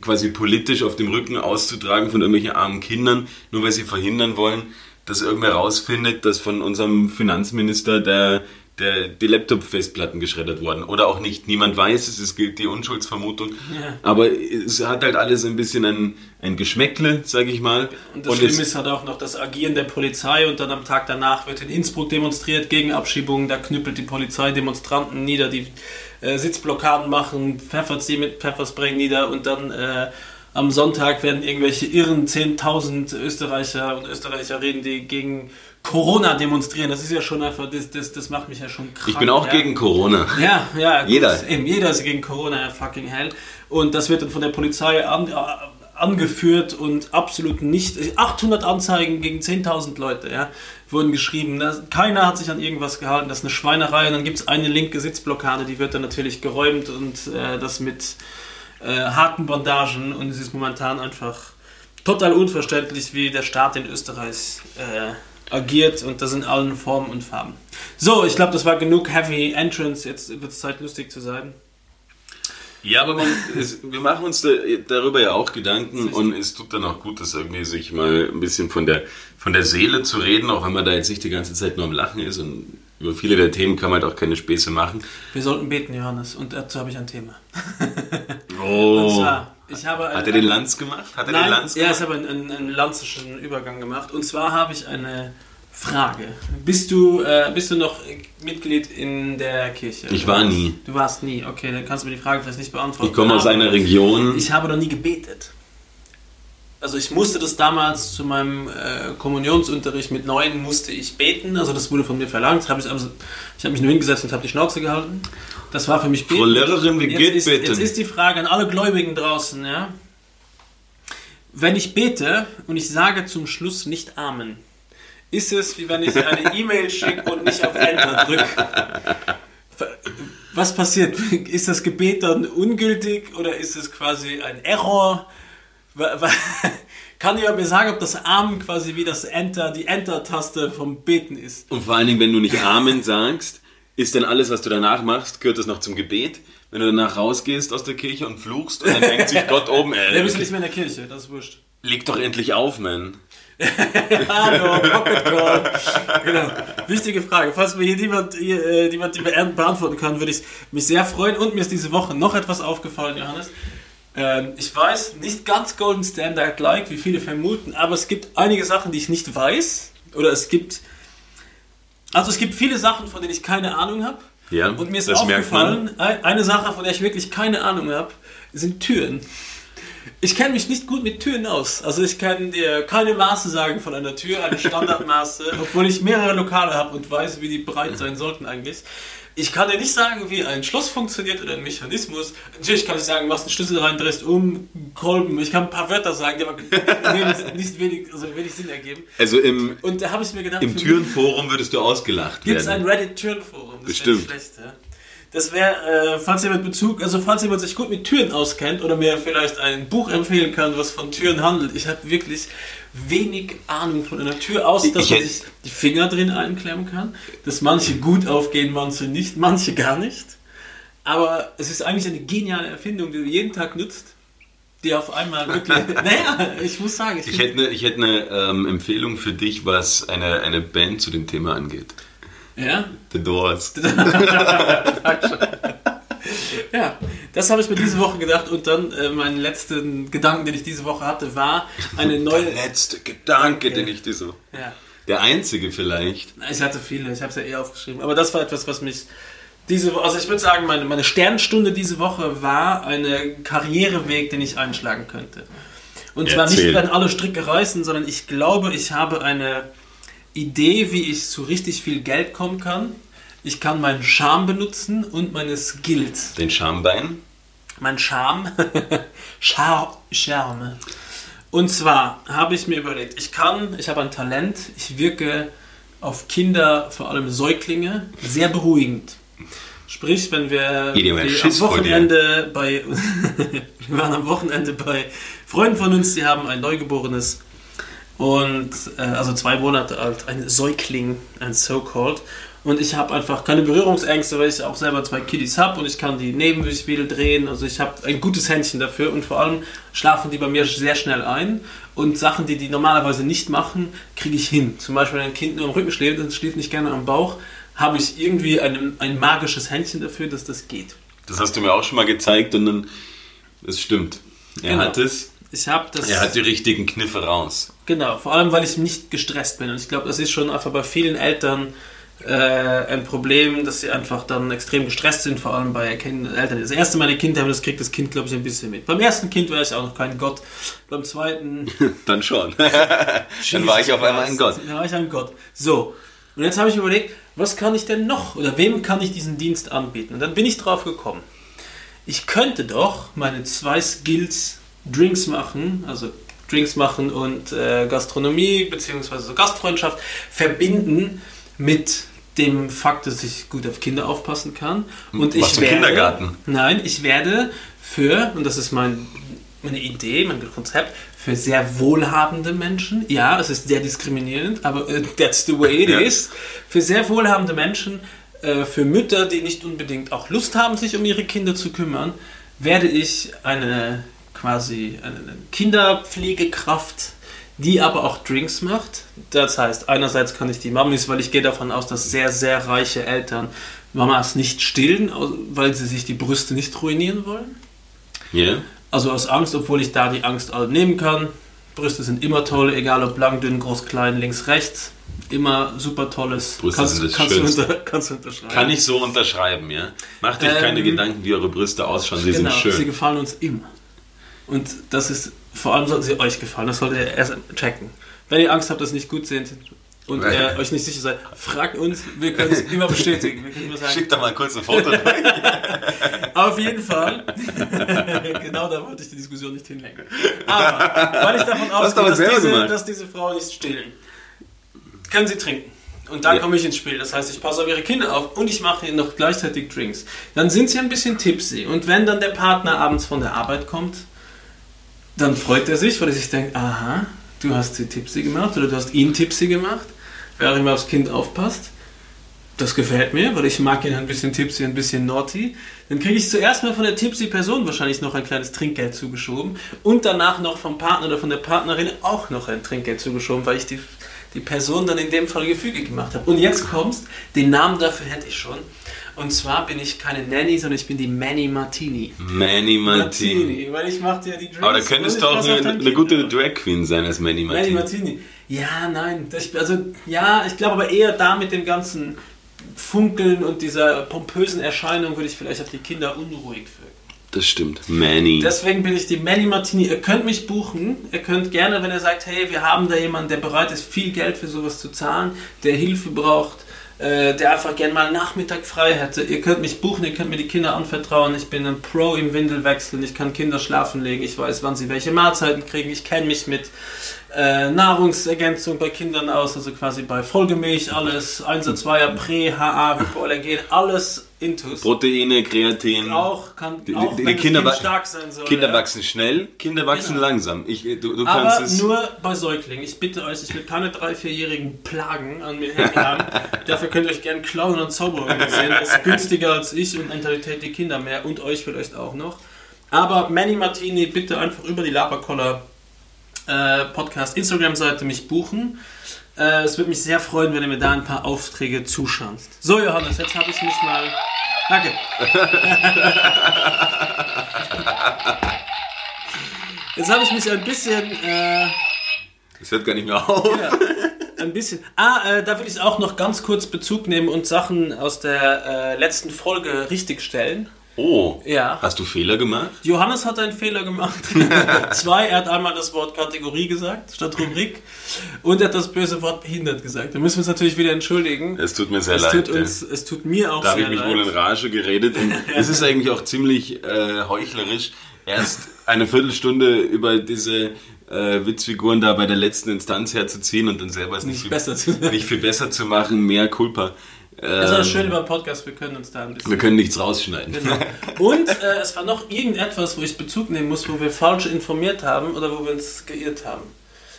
quasi politisch auf dem Rücken auszutragen von irgendwelchen armen Kindern, nur weil sie verhindern wollen, dass irgendwer rausfindet, dass von unserem Finanzminister der, der, die Laptop-Festplatten geschreddert wurden. Oder auch nicht. Niemand weiß es, es gilt die Unschuldsvermutung.
Ja.
Aber es hat halt alles ein bisschen ein, ein Geschmäckle, sag ich mal.
Und das
es-
Schlimme ist halt auch noch das Agieren der Polizei und dann am Tag danach wird in Innsbruck demonstriert gegen Abschiebungen, da knüppelt die Polizei Demonstranten nieder, die äh, Sitzblockaden machen, pfeffert sie mit Pfefferspray nieder und dann äh, am Sonntag werden irgendwelche irren 10.000 Österreicher und Österreicherinnen, die gegen Corona demonstrieren. Das ist ja schon einfach, das, das, das macht mich ja schon krank.
ich bin auch
ja.
gegen Corona.
Ja, ja. gut, <laughs>
Jeder.
Eben, jeder ist gegen Corona, ja, fucking hell. Und das wird dann von der Polizei an, äh, angeführt und absolut nicht. 800 Anzeigen gegen 10.000 Leute, ja, wurden geschrieben. Das, keiner hat sich an irgendwas gehalten. Das ist eine Schweinerei. Und dann gibt es eine linke Sitzblockade, die wird dann natürlich geräumt und äh, das mit äh, harten Bandagen. Und es ist momentan einfach total unverständlich, wie der Staat in Österreich äh, agiert und das in allen Formen und Farben. So, ich glaube, das war genug Heavy Entrance. Jetzt wird es Zeit, lustig zu sein.
Ja, aber man, es, wir machen uns da, darüber ja auch Gedanken und es tut dann auch gut, das irgendwie sich mal ein bisschen von der, von der Seele zu reden, auch wenn man da jetzt nicht die ganze Zeit nur am Lachen ist und über viele der Themen kann man halt auch keine Späße machen.
Wir sollten beten, Johannes, und dazu habe ich ein Thema. <laughs> Und
Oh.
zwar, ich habe
Hat er den Lanz gemacht? Hat er
Nein,
den Lanz
ja,
gemacht?
ich habe einen, einen, einen lanzischen Übergang gemacht. Und zwar habe ich eine Frage. Bist du, äh, bist du noch Mitglied in der Kirche?
Ich war nie.
Du warst nie, okay, dann kannst du mir die Frage vielleicht nicht beantworten.
Ich komme aus einer Region.
Ich habe noch nie gebetet. Also ich musste das damals zu meinem äh, Kommunionsunterricht mit neun musste ich beten. Also das wurde von mir verlangt. Hab ich also, ich habe mich nur hingesetzt und habe die Schnauze gehalten. Das war für mich.
Frau Lehrerin, wie geht
ist,
beten?
Jetzt ist die Frage an alle Gläubigen draußen, ja. Wenn ich bete und ich sage zum Schluss nicht Amen, ist es wie wenn ich eine <laughs> E-Mail schicke und nicht auf Enter drücke. Was passiert? Ist das Gebet dann ungültig oder ist es quasi ein Error? <laughs> Kann jemand mir sagen, ob das Amen quasi wie das Enter, die Enter-Taste vom Beten ist?
Und vor allen Dingen, wenn du nicht Amen sagst, ist dann alles, was du danach machst, gehört das noch zum Gebet? Wenn du danach rausgehst aus der Kirche und fluchst und dann denkt sich Gott oben,
Wir
äh, <laughs>
müssen nicht mehr in der Kirche, das ist wurscht.
leg doch endlich auf, man. <laughs>
Hallo, Pocket Call. Genau. Wichtige Frage. Falls mir hier niemand, hier, äh, niemand die be- beantworten kann, würde ich mich sehr freuen. Und mir ist diese Woche noch etwas aufgefallen, Johannes. Ähm, ich weiß, nicht ganz Golden Standard-like, wie viele vermuten, aber es gibt einige Sachen, die ich nicht weiß. Oder es gibt. Also es gibt viele Sachen, von denen ich keine Ahnung habe.
Ja,
Und mir ist aufgefallen, ein- eine Sache, von der ich wirklich keine Ahnung habe, sind Türen. Ich kenne mich nicht gut mit Türen aus. Also ich kann dir keine Maße sagen von einer Tür, eine Standardmaße, <laughs> obwohl ich mehrere Lokale habe und weiß, wie die breit sein sollten eigentlich. Ich kann dir nicht sagen, wie ein Schloss funktioniert oder ein Mechanismus. Natürlich kann ich sagen, machst einen Schlüssel rein, drehst um, Kolben. Ich kann ein paar Wörter sagen, die aber <laughs> wenig, nicht wenig, also wenig Sinn ergeben.
Also im,
Und da habe ich mir gedacht,
im Türenforum würdest du ausgelacht
Gibt es ein
werden.
Reddit-Türenforum? Das
Bestimmt.
wäre nicht schlecht, ja. Das wäre, äh, falls jemand Bezug, also falls jemand sich gut mit Türen auskennt oder mir vielleicht ein Buch empfehlen kann, was von Türen handelt. Ich habe wirklich wenig Ahnung von einer Tür, außer dass
Ich
man sich die Finger drin einklemmen kann, dass manche gut aufgehen, manche nicht, manche gar nicht. Aber es ist eigentlich eine geniale Erfindung, die du jeden Tag nutzt, die auf einmal wirklich, <laughs> naja, ich muss sagen, ich,
Ich hätte eine, ich hätte eine ähm, Empfehlung für dich, was eine, eine Band zu dem Thema angeht.
ja,
The Doors. <laughs>
Ja, das habe ich mir diese Woche gedacht und dann äh, meinen letzten Gedanken, den ich diese Woche hatte, war eine neue.
Der letzte Gedanke, den ich dir so...
Ja,
Der einzige vielleicht.
ich hatte viele, ich habe es ja eh aufgeschrieben, aber das war etwas, was mich diese Woche, also ich würde sagen, meine, meine Sternstunde diese Woche war ein Karriereweg, den ich einschlagen könnte. Und zwar
Erzähl.
nicht, wenn alle Stricke reißen, sondern ich glaube, ich habe eine Idee, wie ich zu richtig viel Geld kommen kann. Ich kann meinen Charme benutzen und meine Skills.
Den Schambein.
Mein Charme. <laughs> Char Charme. Und zwar habe ich mir überlegt, ich kann, ich habe ein Talent, ich wirke auf Kinder, vor allem Säuglinge, sehr beruhigend. Sprich, wenn wir, wir am. Wochenende bei <laughs> wir waren am Wochenende bei Freunden von uns, die haben ein Neugeborenes und äh, also zwei Monate alt, ein Säugling, ein so-called. Und ich habe einfach keine Berührungsängste, weil ich auch selber zwei Kiddies habe und ich kann die neben mich wieder drehen. Also ich habe ein gutes Händchen dafür und vor allem schlafen die bei mir sehr schnell ein. Und Sachen, die die normalerweise nicht machen, kriege ich hin. Zum Beispiel, wenn ein Kind nur am Rücken schläft und es schläft nicht gerne am Bauch, habe ich irgendwie ein, ein magisches Händchen dafür, dass das geht.
Das hast du mir auch schon mal gezeigt und dann, das stimmt. Er
Genau.
hat es,
Ich habe das.
er hat die richtigen Kniffe raus.
Genau, vor allem weil ich nicht gestresst bin. Und ich glaube, das ist schon einfach bei vielen Eltern äh, ein Problem, dass sie einfach dann extrem gestresst sind, vor allem bei Eltern. Das erste Mal ein Kind haben, das kriegt das Kind, glaube ich, ein bisschen mit. Beim ersten Kind war ich auch noch kein Gott. Beim zweiten. <laughs>
Dann schon. <laughs> <laughs> dann war ich auf einmal ein Gott.
Dann war ich ein Gott. So. Und jetzt habe ich überlegt, was kann ich denn noch oder wem kann ich diesen Dienst anbieten? Und dann bin ich drauf gekommen. Ich könnte doch meine zwei Skills Drinks machen, also Drinks machen und äh, Gastronomie bzw. So Gastfreundschaft verbinden mit dem Fakt, dass ich gut auf Kinder aufpassen kann. Und ich werde,
Kindergarten?
Nein, ich werde für, und das ist mein, meine Idee, mein Konzept, für sehr wohlhabende Menschen, ja, es ist sehr diskriminierend, aber äh, that's the way it
Ja.
is, für sehr wohlhabende Menschen, äh, für Mütter, die nicht unbedingt auch Lust haben, sich um ihre Kinder zu kümmern, werde ich eine quasi eine Kinderpflegekraft, die aber auch Drinks macht. Das heißt, einerseits kann ich die Mamis, weil ich gehe davon aus, dass sehr, sehr reiche Eltern Mamas nicht stillen, weil sie sich die Brüste nicht ruinieren wollen.
Ja?
Also aus Angst, obwohl ich da die Angst nehmen kann. Brüste sind immer toll, egal ob lang, dünn, groß, klein, links, rechts. Immer super tolles.
Brüste
kannst,
sind das
kannst, du unter, kannst du unterschreiben.
Kann ich so unterschreiben, ja? Macht euch keine
Ähm,
Gedanken, wie eure Brüste ausschauen, sie
genau,
sind
sie
schön.
gefallen uns immer. Und das ist, vor allem sollten sie euch gefallen, das solltet ihr erst checken. Wenn ihr Angst habt, dass sie nicht gut sind und ihr euch nicht sicher seid, fragt uns, wir können es immer bestätigen. Wir können immer sagen,
Schick doch mal kurz ein Foto. <laughs>
Auf jeden Fall. <laughs> genau da wollte ich die Diskussion nicht hinlenken. Aber weil ich davon ausgehe, dass diese, dass diese Frauen nicht stillen, können sie trinken. Und dann
Ja.
komme ich ins Spiel. Das heißt, ich passe auf ihre Kinder auf und ich mache ihnen noch gleichzeitig Drinks. Dann sind sie ein bisschen tipsy. Und wenn dann der Partner abends von der Arbeit kommt, dann freut er sich, weil er sich denkt, aha, du hast sie tipsy gemacht oder du hast ihn tipsy gemacht, auch immer aufs Kind aufpasst. Das gefällt mir, weil ich mag ihn ein bisschen tipsy, ein bisschen naughty. Dann kriege ich zuerst mal von der tipsy Person wahrscheinlich noch ein kleines Trinkgeld zugeschoben und danach noch vom Partner oder von der Partnerin auch noch ein Trinkgeld zugeschoben, weil ich die, die Person dann in dem Fall gefügig gemacht habe. Und jetzt kommst, den Namen dafür hätte ich schon. Und zwar bin ich keine Nanny, sondern ich bin die Manny Martini.
Manny Martini.
weil ich mache dir die Drinks.
Aber da könntest du auch eine, eine gute. Drag Queen sein als Manny
Manny
Martini.
Martini. Ja, nein. Das, also, ja, ich glaube aber eher da mit dem ganzen Funkeln und dieser pompösen Erscheinung würde ich vielleicht auf die Kinder unruhig wirken.
Das stimmt. Manny.
Deswegen bin ich die Manny Martini. Ihr könnt mich buchen. Ihr könnt gerne, wenn ihr sagt, hey, wir haben da jemanden, der bereit ist, viel Geld für sowas zu zahlen, der Hilfe braucht, äh, der einfach gerne mal Nachmittag frei hätte. Ihr könnt mich buchen, ihr könnt mir die Kinder anvertrauen. Ich bin ein Pro im Windelwechseln. Ich kann Kinder schlafen legen. Ich weiß, wann sie welche Mahlzeiten kriegen. Ich kenne mich mit äh, Nahrungsergänzung bei Kindern aus, also quasi bei Vollgemilch, alles, 1er, 2er, Prä, HA, Hypoallergen, alles intus.
Proteine, Kreatin.
Auch kann,
Die-
auch
die- die Kinder
stark sein soll.
Kinder
ja.
wachsen schnell, Kinder wachsen
Genau.
langsam. Ich, du, du kannst
Aber nur bei Säuglingen. Ich bitte euch, ich will keine drei, vierjährigen Plagen an mir hängen haben. <laughs> Dafür könnt ihr euch gerne Clown und Zauber organisieren. Das ist günstiger als ich und entertaint die Kinder mehr und euch vielleicht auch noch. Aber Manny Martini, bitte einfach über die Laberkoller äh, Podcast Instagram-Seite mich buchen. Äh, es würde mich sehr freuen, wenn ihr mir da ein paar Aufträge zuschanzt. So, Johannes, jetzt habe ich mich mal. Danke. <laughs> Jetzt habe ich mich ein bisschen. Äh,
Es hört gar nicht mehr auf.
ja, ein bisschen. Ah, äh, da will ich auch noch ganz kurz Bezug nehmen und Sachen aus der äh, letzten Folge richtigstellen.
Oh.
Ja.
Hast du Fehler gemacht?
Johannes hat einen Fehler gemacht. <laughs> Zwei, er hat einmal das Wort Kategorie gesagt, statt Rubrik. Und er hat das böse Wort behindert gesagt. Da müssen wir uns natürlich wieder entschuldigen.
Es tut mir sehr
Es
leid.
tut, uns, es tut mir auch
Da habe
sehr
ich mich
leid.
wohl in Rage geredet. Und <laughs> es ist eigentlich auch ziemlich äh, heuchlerisch, erst eine Viertelstunde über diese äh, Witzfiguren da bei der letzten Instanz herzuziehen und dann selber es nicht,
Nicht
viel,
besser zu
nicht viel besser zu machen, mehr Culpa.
Das ist auch
Ähm,
schön über Podcast, wir können uns da ein bisschen.
wir können nichts rausschneiden.
Genau. Und äh, es war noch irgendetwas, wo ich Bezug nehmen muss, wo wir falsch informiert haben oder wo wir uns geirrt haben.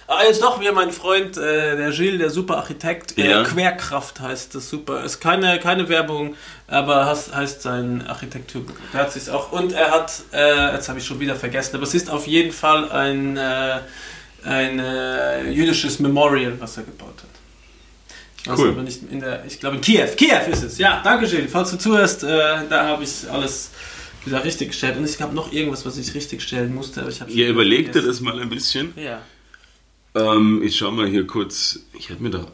Ah, jetzt doch wieder mein Freund, äh, der Gilles, der super Architekt. Äh,
Ja.
Querkraft heißt das super. Ist keine, keine Werbung, aber heißt, heißt sein Architekturbuch. Der hat sich auch. Und er hat, äh, jetzt habe ich schon wieder vergessen, aber es ist auf jeden Fall ein, äh, ein äh, jüdisches Memorial, was er gebaut hat. Ich weiß
Cool.
aber nicht in der, ich glaube in Kiew. Kiew ist es. Ja, danke Gilles. Falls du zuhörst, äh, da habe ich alles wieder richtig gestellt. Und ich habe noch irgendwas, was ich richtig stellen musste, aber ich habe
Ihr überlegt ihr das mal ein bisschen.
Ja.
Ähm, ich schau mal hier kurz. Ich habe mir da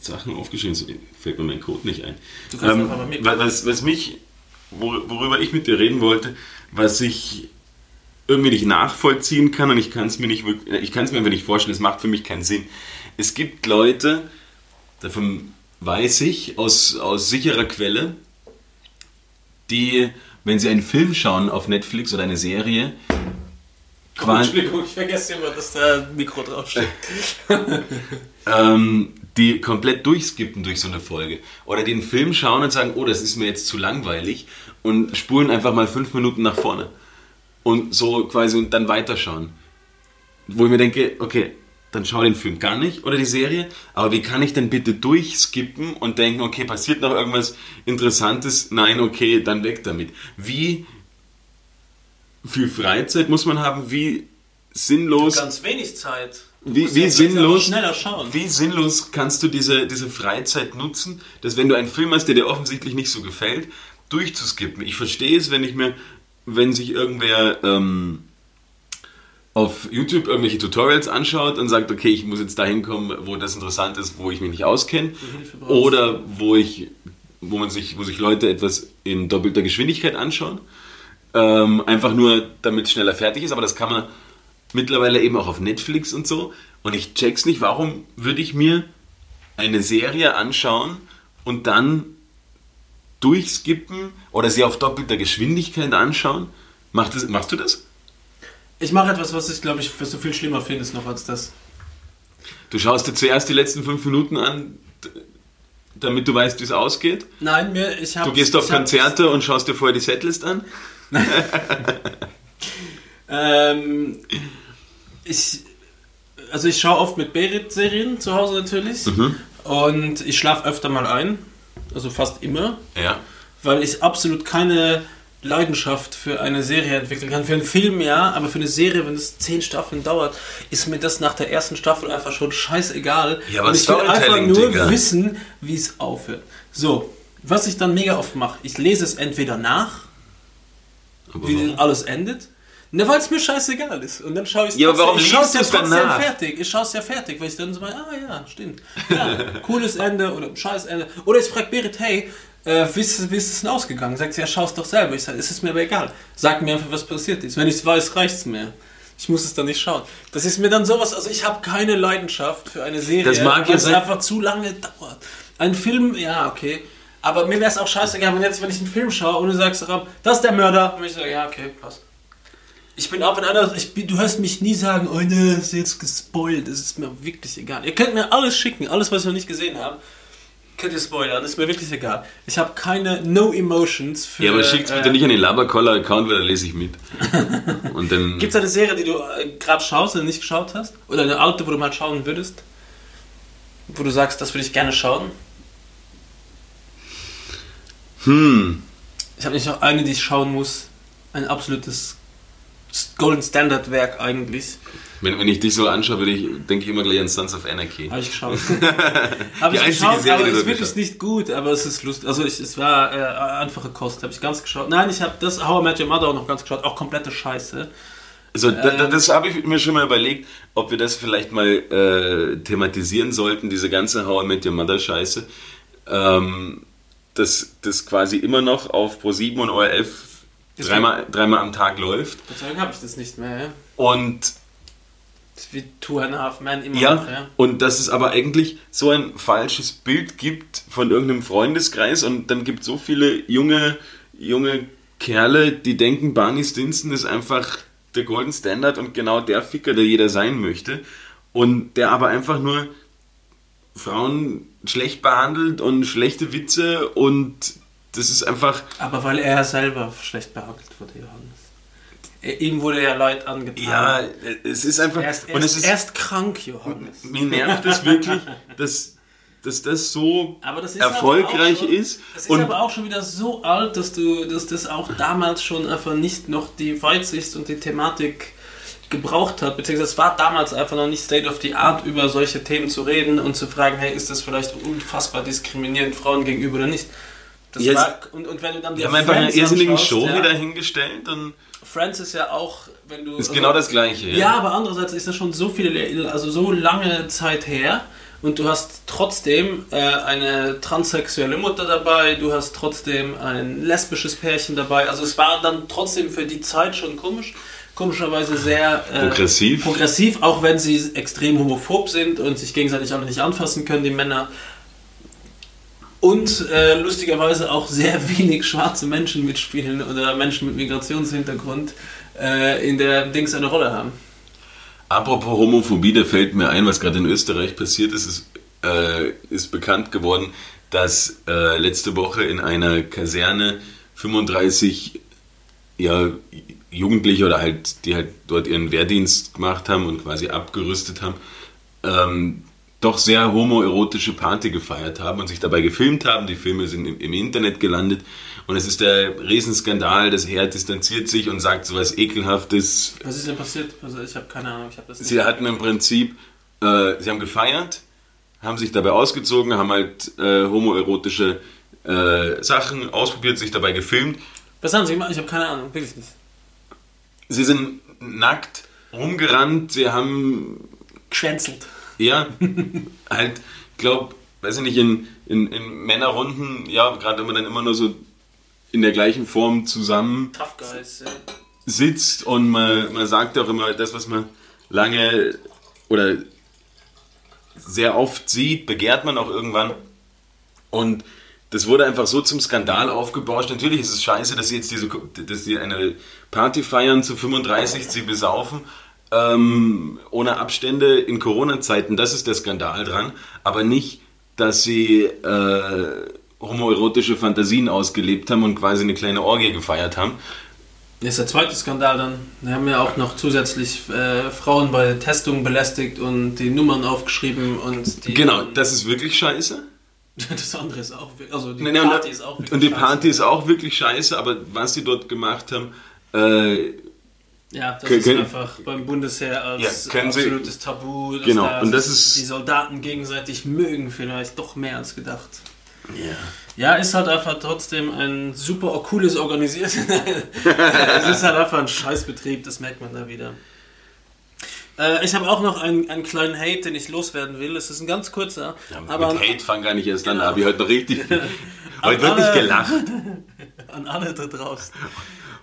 Sachen aufgeschrieben, so fällt mir mein Code nicht ein.
Du kannst
Ähm,
mal mit.
was, was mich, wor- worüber ich mit dir reden wollte, was ich irgendwie nicht nachvollziehen kann und ich kann es mir nicht ich kann es mir einfach nicht vorstellen, es macht für mich keinen Sinn. Es gibt Leute, davon weiß ich aus, aus sicherer Quelle, die, wenn sie einen Film schauen auf Netflix oder eine Serie,
Oh,
quasi,
Entschuldigung, ich vergesse immer, dass da ein Mikro draufsteht. <laughs>
ähm, die komplett durchskippen durch so eine Folge. Oder den Film schauen und sagen, oh, das ist mir jetzt zu langweilig und spulen einfach mal fünf Minuten nach vorne. Und so quasi und dann weiterschauen. Wo ich mir denke, okay, dann schau den Film gar nicht oder die Serie, aber wie kann ich denn bitte durchskippen und denken, okay, passiert noch irgendwas Interessantes? Nein, okay, dann weg damit. Wie viel Freizeit muss man haben? Wie sinnlos
Ganz wenig Zeit. Du
wie, wie sinnlos, wie sinnlos kannst du diese, diese Freizeit nutzen, dass wenn du einen Film hast, der dir offensichtlich nicht so gefällt, durchzuskippen. Ich verstehe es, wenn ich mir, wenn sich irgendwer ähm, auf YouTube irgendwelche Tutorials anschaut und sagt, okay, ich muss jetzt dahin kommen, wo das interessant ist, wo ich mich nicht auskenne, oder wo ich, wo man sich, wo sich Leute etwas in doppelter Geschwindigkeit anschauen, ähm, einfach nur, damit es schneller fertig ist, aber das kann man mittlerweile eben auch auf Netflix und so. Und ich check's nicht, warum würde ich mir eine Serie anschauen und dann durchskippen oder sie auf doppelter Geschwindigkeit anschauen? Macht das, machst du das?
Ich mache etwas, was ich glaube ich für so viel schlimmer finde ist noch als das.
Du schaust dir zuerst die letzten fünf Minuten an, damit du weißt, wie es ausgeht.
Nein, mir, ich habe.
Du gehst auf Konzerte und schaust dir vorher die Setlist an. <laughs>
Ähm, ich, also ich schaue oft mit Berit-Serien zu Hause natürlich.
Mhm.
Und ich schlafe öfter mal ein. Also fast immer.
Ja.
Weil ich absolut keine Leidenschaft für eine Serie entwickeln kann. Für einen Film ja, aber für eine Serie, wenn es zehn Staffeln dauert, ist mir das nach der ersten Staffel einfach schon scheißegal.
Ja, aber
Und ich will einfach nur
Digga.
wissen, wie es aufhört. So, was ich dann mega oft mache, ich lese es entweder nach,
Aber
wie
warum?
denn alles endet. Ne, weil es mir scheißegal ist. Und dann schaue ich es
Ja, aber warum
ich
liest du's dann nach?
fertig. Ich schaue es ja fertig, weil ich dann so meine, ah ja, stimmt. Ja, cooles Ende oder scheiß Ende. Oder ich frage Berit, hey, äh, wie, ist, wie ist es denn ausgegangen? Sagt sie, ja, schau es doch selber. Ich sage, es ist mir aber egal. Sag mir einfach, was passiert ist. Wenn ich es weiß, reicht es mir. Ich muss es dann nicht schauen. Das ist mir dann sowas, also ich habe keine Leidenschaft für eine Serie,
Das mag
weil es einfach zu lange dauert. Ein Film, ja, okay. Aber mir wäre es auch scheißegal, wenn jetzt, wenn ich einen Film schaue und du sagst, das ist der Mörder. Und ich sage, ja, okay, passt. Ich bin auch in einer, ich bin, du hörst mich nie sagen, oh ne, das ist jetzt gespoilt. Das ist mir wirklich egal. Ihr könnt mir alles schicken, alles, was ich noch nicht gesehen habe. Könnt ihr spoilern, ist mir wirklich egal. Ich habe keine No Emotions für.
Ja, aber schick's bitte
äh,
nicht an den Labercoller-Account, weil da lese ich mit. <laughs> Und dann.
Gibt es eine Serie, die du äh, gerade schaust oder nicht geschaut hast? Oder eine alte, wo du mal schauen würdest? Wo du sagst, das würde ich gerne schauen?
Hm.
Ich habe nicht noch eine, die ich schauen muss. Ein absolutes Golden Standard Werk eigentlich.
Wenn, wenn ich dich so anschaue, würde ich, denke ich immer gleich an Sons of Anarchy.
Habe ich geschaut. <laughs> Habe ich geschaut,
Serie,
aber es ist wirklich nicht gut, aber es ist lustig. Also ich, es war äh, einfache Kost, habe ich ganz geschaut. Nein, ich habe das How I Met Your Mother auch noch ganz geschaut, auch komplette Scheiße.
Also
Ähm.
da, das habe ich mir schon mal überlegt, ob wir das vielleicht mal äh, thematisieren sollten, diese ganze How I Met Your Mother Scheiße. Ähm, dass das quasi immer noch auf Pro7 und ORF
Das
dreimal, dreimal am Tag läuft.
Deswegen habe ich das nicht mehr. Ja?
Und
Das ist wie Two and a Half Men immer
ja,
noch. Ja?
und dass es aber eigentlich so ein falsches Bild gibt von irgendeinem Freundeskreis und dann gibt es so viele junge, junge Kerle, die denken, Barney Stinson ist einfach der Golden Standard und genau der Ficker, der jeder sein möchte. Und der aber einfach nur Frauen schlecht behandelt und schlechte Witze und das ist einfach.
Aber weil er selber schlecht behandelt wurde, Johannes. Ihm wurde ja Leid angetan.
Ja, es ist einfach.
Er ist, er
und es ist.
er ist krank, Johannes.
Mir nervt es wirklich, <laughs> dass, dass das so
das ist
erfolgreich
schon,
ist.
Das ist aber auch schon wieder so alt, dass du, dass das auch damals schon einfach nicht noch die Weitsicht und die Thematik gebraucht hat, beziehungsweise es war damals einfach noch nicht State of the Art, über solche Themen zu reden und zu fragen, hey, ist das vielleicht unfassbar diskriminierend Frauen gegenüber oder nicht? Das
Ja,
war, und, und wenn du dann
die haben einfach eine
anschaust,
Show
ja,
wieder hingestellt und
Friends ist ja auch, wenn du...
ist
also-
genau das Gleiche.
ja, aber andererseits ist das schon so viele, also so lange Zeit her und du hast trotzdem äh, eine transsexuelle Mutter dabei, du hast trotzdem ein lesbisches Pärchen dabei. Also es war dann trotzdem für die Zeit schon komisch, komischerweise sehr äh,
Progressiv.
progressiv, auch wenn sie extrem homophob sind und sich gegenseitig auch nicht anfassen können, die Männer. Und äh, lustigerweise auch sehr <laughs> wenig schwarze Menschen mitspielen oder Menschen mit Migrationshintergrund äh, in der Dings eine Rolle haben.
Apropos Homophobie, da fällt mir ein, was gerade in Österreich passiert ist, ist, äh, ist bekannt geworden, dass äh, letzte Woche in einer Kaserne 35 ja, Jugendliche oder halt, die halt dort ihren Wehrdienst gemacht haben und quasi abgerüstet haben, ähm, doch sehr homoerotische Party gefeiert haben und sich dabei gefilmt haben. Die Filme sind im, im Internet gelandet und es ist der Riesenskandal. Das Heer distanziert sich und sagt sowas Ekelhaftes,
Was ist denn passiert? Also ich habe keine Ahnung, ich habe das.
Sie hatten im Prinzip, äh, sie haben gefeiert, haben sich dabei ausgezogen, haben halt äh, homoerotische äh, Sachen ausprobiert, sich dabei gefilmt.
Was haben Sie gemacht? Ich habe keine Ahnung, wirklich nicht.
Sie sind nackt rumgerannt, sie haben,
Geschwänzelt.
Ja, <laughs> halt, glaub, weiß ich nicht, in, in, in Männerrunden, ja, gerade wenn man dann immer nur so in der gleichen Form zusammen
Guys. Ja.
sitzt und man, man sagt auch immer das, was man lange oder sehr oft sieht, begehrt man auch irgendwann. Und das wurde einfach so zum Skandal aufgebauscht. Natürlich ist es scheiße, dass sie jetzt diese, dass sie eine Party feiern zu 35, sie besaufen, ähm, ohne Abstände in Corona-Zeiten. Das ist der Skandal dran. Aber nicht, dass sie äh, homoerotische Fantasien ausgelebt haben und quasi eine kleine Orgie gefeiert haben.
Das ist der zweite Skandal dann. Wir haben ja auch noch zusätzlich äh, Frauen bei Testungen belästigt und die Nummern aufgeschrieben und die.
Genau, das ist wirklich scheiße. <laughs>
Das andere ist auch. Also die Party ist auch. wirklich
Und die
scheiße.
Party ist auch wirklich scheiße, aber was sie dort gemacht haben, äh,
Ja, das
Können-
ist einfach beim Bundesheer als
Ja, können Sie-
absolutes Tabu. dass
Genau,
da
und das ist-
Die Soldaten gegenseitig mögen vielleicht doch mehr als gedacht.
ja.
Ja, ist halt einfach trotzdem ein super cooles Organisiert. <laughs> es ist halt einfach ein Scheißbetrieb, das merkt man da wieder. Äh, ich habe auch noch einen, einen kleinen Hate, den ich loswerden will. Es ist ein ganz kurzer.
Ja,
aber
mit Hate fang gar nicht erst an,
Genau.
da habe ich heute noch richtig, <laughs> heute wird nicht gelacht. <laughs>
an alle da draußen.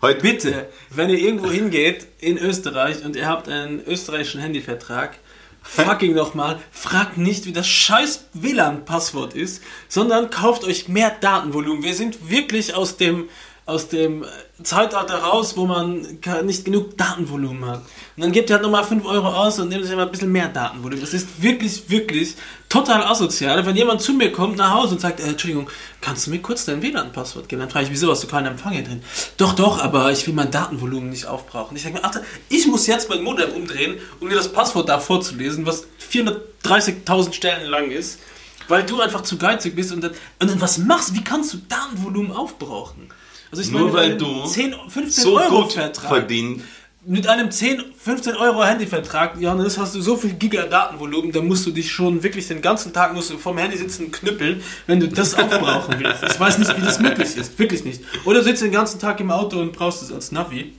Heute,
Bitte, wenn ihr irgendwo <laughs> hingeht in Österreich und ihr habt einen österreichischen Handyvertrag, fucking nochmal, fragt nicht, wie das scheiß WLAN-Passwort ist, sondern kauft euch mehr Datenvolumen. Wir sind wirklich aus dem, aus dem Zeitalter raus, wo man nicht genug Datenvolumen hat. Und dann gebt ihr halt nochmal 5 Euro aus und nehmt euch mal ein bisschen mehr Datenvolumen. Das ist wirklich, wirklich total asozial. Wenn jemand zu mir kommt nach Hause und sagt, äh, Entschuldigung, kannst du mir kurz dein WLAN-Passwort geben? Dann frage ich, wieso hast du keinen Empfang hier drin? Doch, doch, aber ich will mein Datenvolumen nicht aufbrauchen. Ich denke mir, Alter, ich muss jetzt mein Modem umdrehen, um dir das Passwort da vorzulesen, was 430.000 Stellen lang ist, weil du einfach zu geizig bist und dann, und dann was machst, wie kannst du Datenvolumen aufbrauchen? Also ich
nur weil du
10, 15
so
Euro
gut
Vertrag
verdient,
mit einem 10, 15 Euro Handyvertrag, Johannes, hast du so viel Giga Datenvolumen, da musst du dich schon wirklich den ganzen Tag musst du vom Handy sitzen knüppeln, wenn du das aufbrauchen willst. Ich weiß nicht, wie das möglich ist, wirklich nicht. Oder du sitzt den ganzen Tag im Auto und brauchst es als Navi.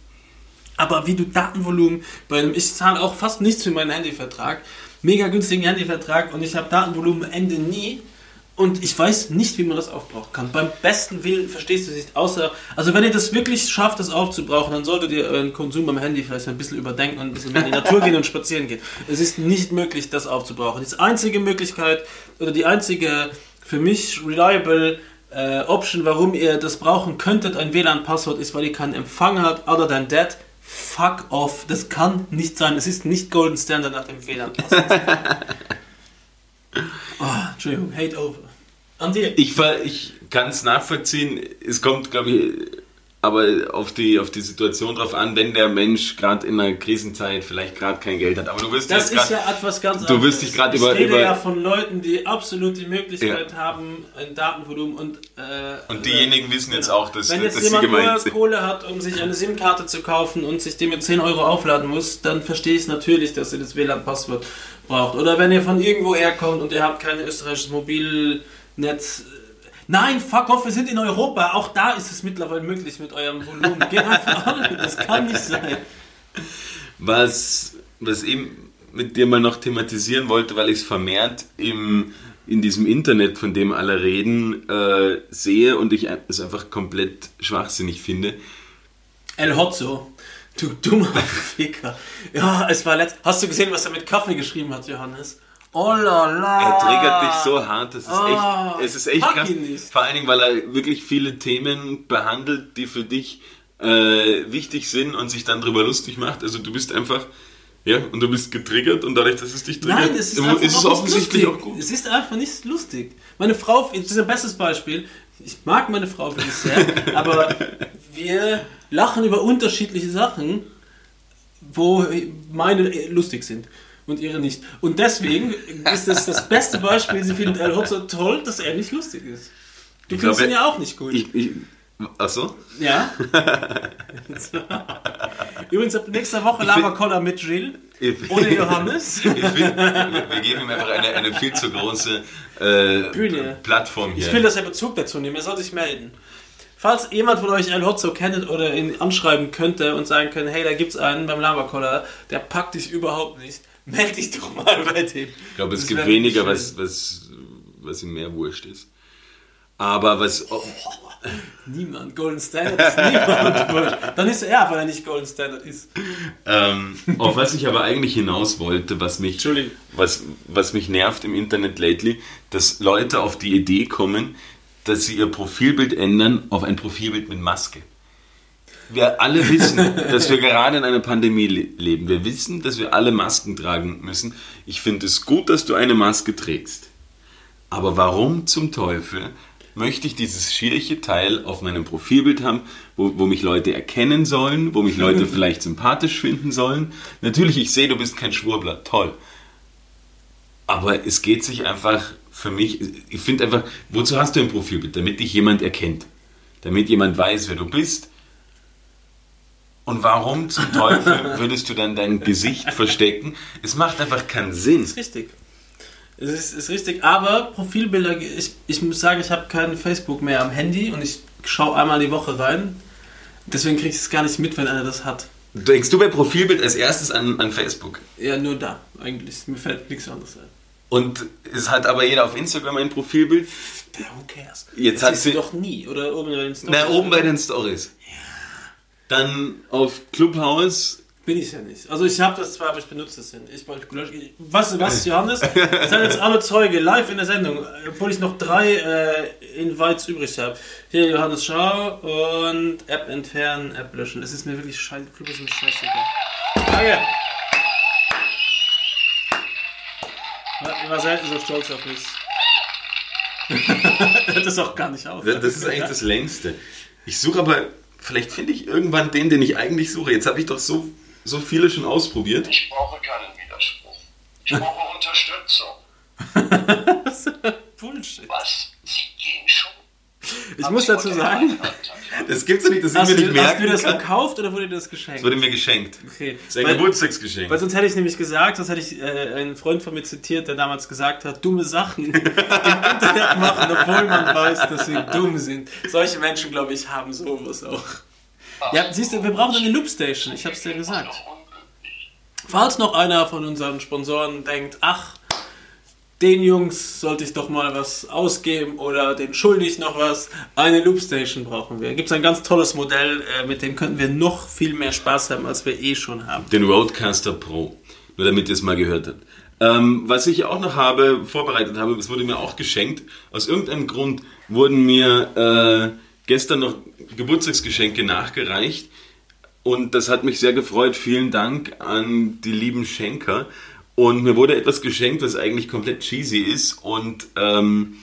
Aber wie du Datenvolumen bei einem, ich zahle auch fast nichts für meinen Handyvertrag, mega günstigen Handyvertrag und ich habe Datenvolumen Ende nie. Und ich weiß nicht, wie man das aufbrauchen kann. Beim besten Willen verstehst du es nicht. Außer, also wenn ihr das wirklich schafft, das aufzubrauchen, dann solltet ihr euren Konsum am Handy vielleicht ein bisschen überdenken und ein bisschen in die Natur gehen und spazieren gehen. Es ist nicht möglich, das aufzubrauchen. Die einzige Möglichkeit oder die einzige für mich reliable äh, Option, warum ihr das brauchen könntet, ein WLAN-Passwort, ist, weil ihr keinen Empfang habt. Other than that, Fuck off. Das kann nicht sein. Es ist nicht Golden Standard nach dem WLAN. <laughs> Entschuldigung, hate over. An dir.
Ich, ich kann es nachvollziehen. Es kommt, glaube ich, aber auf die, auf die Situation drauf an, wenn der Mensch gerade in einer Krisenzeit vielleicht gerade kein Geld hat. Aber du wirst
Das ist
grad-
ja etwas ganz
Du wirst dich
ich
über-
rede
über-
ja von Leuten, die absolut die Möglichkeit
Ja.
haben, ein Datenvolumen und... Äh,
Und diejenigen wissen jetzt auch, dass,
Wenn jetzt
dass
jemand nur
sind.
Kohle hat, um sich eine SIM-Karte zu kaufen und sich die mit 10 Euro aufladen muss, dann verstehe ich natürlich, dass ihr das WLAN-Passwort braucht. Oder wenn ihr von irgendwo herkommt und ihr habt kein österreichisches Mobilnetz. Nein, fuck off, wir sind in Europa. Auch da ist es mittlerweile möglich mit eurem Volumen. Geht einfach <laughs> an. Das kann nicht sein.
Was, was eben mit dir mal noch thematisieren wollte, weil ich es vermehrt im, in diesem Internet, von dem alle reden, äh, sehe und ich es einfach komplett schwachsinnig finde.
El Hotzo. Du dummer <laughs> Ficker. Ja, es war letzt. Hast du gesehen, was er mit Kaffee geschrieben hat, Johannes? Oh la la.
Er triggert dich so hart, das ist
Ah,
echt, es ist echt krass. Vor allen Dingen, weil er wirklich viele Themen behandelt, die für dich äh, wichtig sind und sich dann drüber lustig macht. Also du bist einfach, ja, und du bist getriggert und dadurch, dass es dich triggert,
Nein, es ist, einfach
ist es offensichtlich auch gut.
Es ist einfach nicht lustig. Meine Frau, das ist ein bestes Beispiel. Ich mag meine Frau wirklich sehr, <laughs> aber wir lachen über unterschiedliche Sachen, wo meine lustig sind und ihre nicht. Und deswegen ist das das beste Beispiel. Sie findet El Hotzo toll, dass er nicht lustig ist. Du
Ich
findest
glaube,
ihn ja auch nicht gut.
Ich, ich, ach so?
ja. <laughs> Übrigens ab nächster Woche Lava Collar mit Jill ohne Johannes. <laughs>
Find, wir geben ihm einfach eine, eine viel zu große äh,
Bühne.
Plattform hier.
Ich will, dass er Bezug dazu nimmt. Er soll sich melden. Falls jemand von euch El Hotzo kennt oder ihn anschreiben könnte und sagen können, hey, da gibt's einen beim Lavacoller, der packt dich überhaupt nicht, melde dich doch mal bei dem.
Ich glaube, es
Das
gibt weniger, was, was, was ihm mehr wurscht ist. Aber was. oh,
Niemand. Golden Standard ist niemand. <laughs> wurscht. Dann ist er, weil er nicht Golden Standard ist.
Ähm, auf was ich aber eigentlich hinaus wollte, was mich,
Entschuldigung.
was, was mich nervt im Internet lately, dass Leute auf die Idee kommen, dass sie ihr Profilbild ändern auf ein Profilbild mit Maske. Wir alle wissen, dass wir gerade in einer Pandemie le leben. Wir wissen, dass wir alle Masken tragen müssen. Ich finde es gut, dass du eine Maske trägst. Aber warum zum Teufel möchte ich dieses schierliche Teil auf meinem Profilbild haben, wo, wo mich Leute erkennen sollen, wo mich Leute <laughs> vielleicht sympathisch finden sollen? Natürlich, ich sehe, du bist kein Schwurbler, toll. Aber es geht sich einfach für mich, ich finde einfach, wozu hast du ein Profilbild? Damit dich jemand erkennt. Damit jemand weiß, wer du bist. Und warum zum Teufel würdest du dann dein Gesicht verstecken? Es macht einfach keinen Sinn.
Ist richtig. Es ist, ist richtig, aber Profilbilder, ich, ich muss sagen, ich habe kein Facebook mehr am Handy und ich schaue einmal die Woche rein. Deswegen kriege ich es gar nicht mit, wenn einer das hat.
Denkst du bei Profilbild als erstes an, an Facebook?
Ja, nur da, eigentlich. Mir fällt nichts anderes ein.
Und es hat aber jeder auf Instagram ein Profilbild.
Ja, who cares?
Jetzt
das
hat sie-
doch nie. Oder oben bei den Stories.
Na, oben bei den Stories. Dann auf Clubhouse.
Bin ich ja nicht. Also ich habe das zwar, aber ich benutze das nicht. Ich, ich, was, was, Johannes? Ihr seid jetzt alle Zeuge, live in der Sendung, obwohl ich noch drei äh, Invites übrig habe. Hier, Johannes, schau und App entfernen, App löschen. Es ist mir wirklich scheiße, Club ist scheißegal. Danke! Ich war selten so stolz auf mich. <laughs> Hört das auch gar nicht auf.
Das ist eigentlich das längste. Ich suche aber, vielleicht finde ich irgendwann den, den ich eigentlich suche. Jetzt habe ich doch so, so viele schon ausprobiert.
Ich brauche keinen Widerspruch. Ich brauche <laughs> Unterstützung.
Bullshit.
Was? Sie gehen schon? <laughs>
Ich muss dazu sagen?
Das gibt's nicht,
hast
mir
du,
nicht
hast
merken
du das
kann.
gekauft oder wurde dir das geschenkt?
Das wurde mir geschenkt.
Okay.
Das ist ein
Weil-
Geburtstagsgeschenk.
Weil sonst hätte ich nämlich gesagt, sonst hätte ich äh, einen Freund von mir zitiert, der damals gesagt hat, dumme Sachen im Internet <laughs> machen, obwohl man weiß, dass sie dumm sind. Solche Menschen, glaube ich, haben sowas auch. Ja, siehst du, wir brauchen eine Loopstation, ich habe es dir gesagt. Falls noch einer von unseren Sponsoren denkt, ach, den Jungs sollte ich doch mal was ausgeben oder den schulde ich noch was, eine Loopstation brauchen wir. Gibt es ein ganz tolles Modell, äh, mit dem könnten wir noch viel mehr Spaß haben, als wir eh schon haben.
Den Roadcaster Pro. Nur damit ihr es mal gehört habt. Ähm, was ich auch noch habe, vorbereitet habe, das wurde mir auch geschenkt. Aus irgendeinem Grund wurden mir äh, gestern noch Geburtstagsgeschenke nachgereicht. Und das hat mich sehr gefreut. Vielen Dank an die lieben Schenker. Und mir wurde etwas geschenkt, was eigentlich komplett cheesy ist. Und ähm,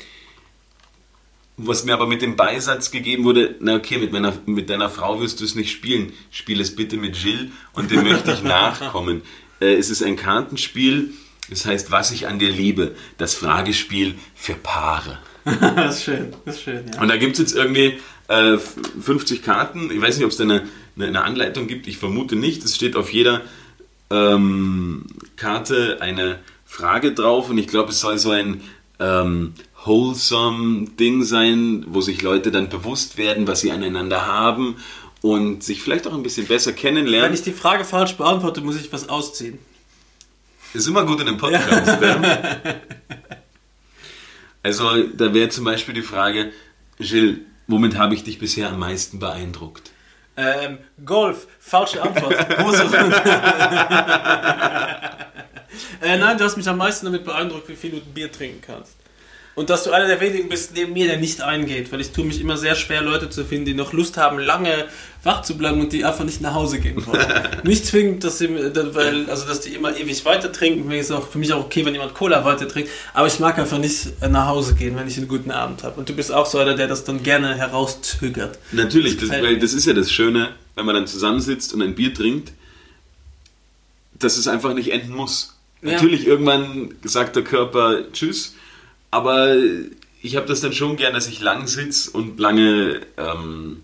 was mir aber mit dem Beisatz gegeben wurde, na okay, mit, meiner, mit deiner Frau wirst du es nicht spielen. Spiel es bitte mit Jill und dem möchte ich nachkommen. <laughs> Äh, es ist ein Kartenspiel, das heißt, was ich an dir liebe. Das Fragespiel für Paare. <laughs>
das ist schön, das ist schön, ja.
Und da gibt es jetzt irgendwie äh, 50 Karten. Ich weiß nicht, ob es da eine, eine, eine Anleitung gibt. Ich vermute nicht. Es steht auf jeder ähm, Karte eine Frage drauf und ich glaube, es soll so ein ähm, wholesome Ding sein, wo sich Leute dann bewusst werden, was sie aneinander haben und sich vielleicht auch ein bisschen besser
Wenn
kennenlernen.
ich die Frage falsch beantworte, muss ich was ausziehen.
Ist immer gut in einem Podcast. ja. <laughs> Also da wäre zum Beispiel die Frage, Gilles, womit habe ich dich bisher am meisten beeindruckt?
Ähm, Golf, falsche Antwort. Hose runter. <laughs> äh, nein, du hast mich am meisten damit beeindruckt, wie viel du Bier trinken kannst. Und dass du einer der wenigen bist neben mir, der nicht eingeht, weil ich tue mich immer sehr schwer, Leute zu finden, die noch Lust haben, lange wach zu bleiben und die einfach nicht nach Hause gehen wollen. <laughs> nicht zwingend, dass sie, weil, also dass die immer ewig weiter trinken. Mir ist auch für mich auch okay, wenn jemand Cola weiter trinkt, aber ich mag einfach nicht nach Hause gehen, wenn ich einen guten Abend habe. Und du bist auch so einer, der das dann gerne herauszögert.
Natürlich,
Das
das, weil das ist ja das Schöne, wenn man dann zusammensitzt und ein Bier trinkt, dass es einfach nicht enden muss.
Ja.
Natürlich, irgendwann sagt der Körper Tschüss, aber ich habe das dann schon gern, dass ich lang sitze und lange ähm,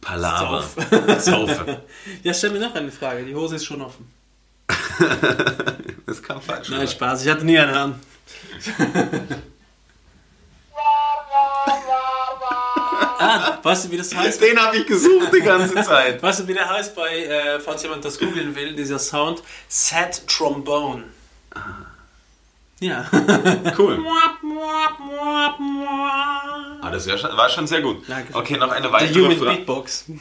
Palaver <laughs> saufe.
Ja, stell mir noch eine Frage. Die Hose ist schon offen. <laughs>
Das kam falsch.
Nein,
oder?
Spaß. Ich hatte nie eine an. <laughs> ah, weißt du, wie das heißt?
Den habe ich gesucht die ganze Zeit.
Weißt du, wie der heißt bei, äh, falls jemand das googeln will, dieser Sound? Sad Trombone. Ja.
Cool. Ah, das schon, war schon sehr gut.
Danke.
Okay, noch eine weitere Frage.
Beatbox. <laughs>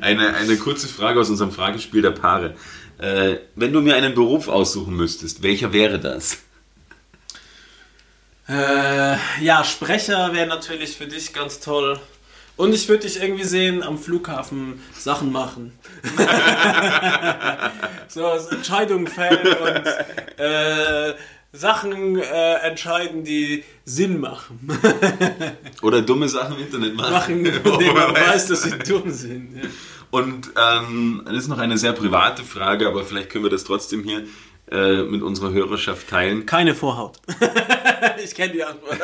Eine, eine kurze Frage aus unserem Fragespiel der Paare. Äh, wenn du mir einen Beruf aussuchen müsstest, welcher wäre das?
Äh, ja, Sprecher wäre natürlich für dich ganz toll. Und ich würde dich irgendwie sehen am Flughafen Sachen machen. <laughs> so Entscheidungen fällen und äh, Sachen äh, entscheiden, die Sinn machen. <laughs>
Oder dumme Sachen im Internet machen?
machen, <laughs> von denen man weiß, dass sie dumm sind. Ja.
Und ähm, das ist noch eine sehr private Frage, aber vielleicht können wir das trotzdem hier äh, mit unserer Hörerschaft teilen.
Keine Vorhaut. ich kenne die Antwort.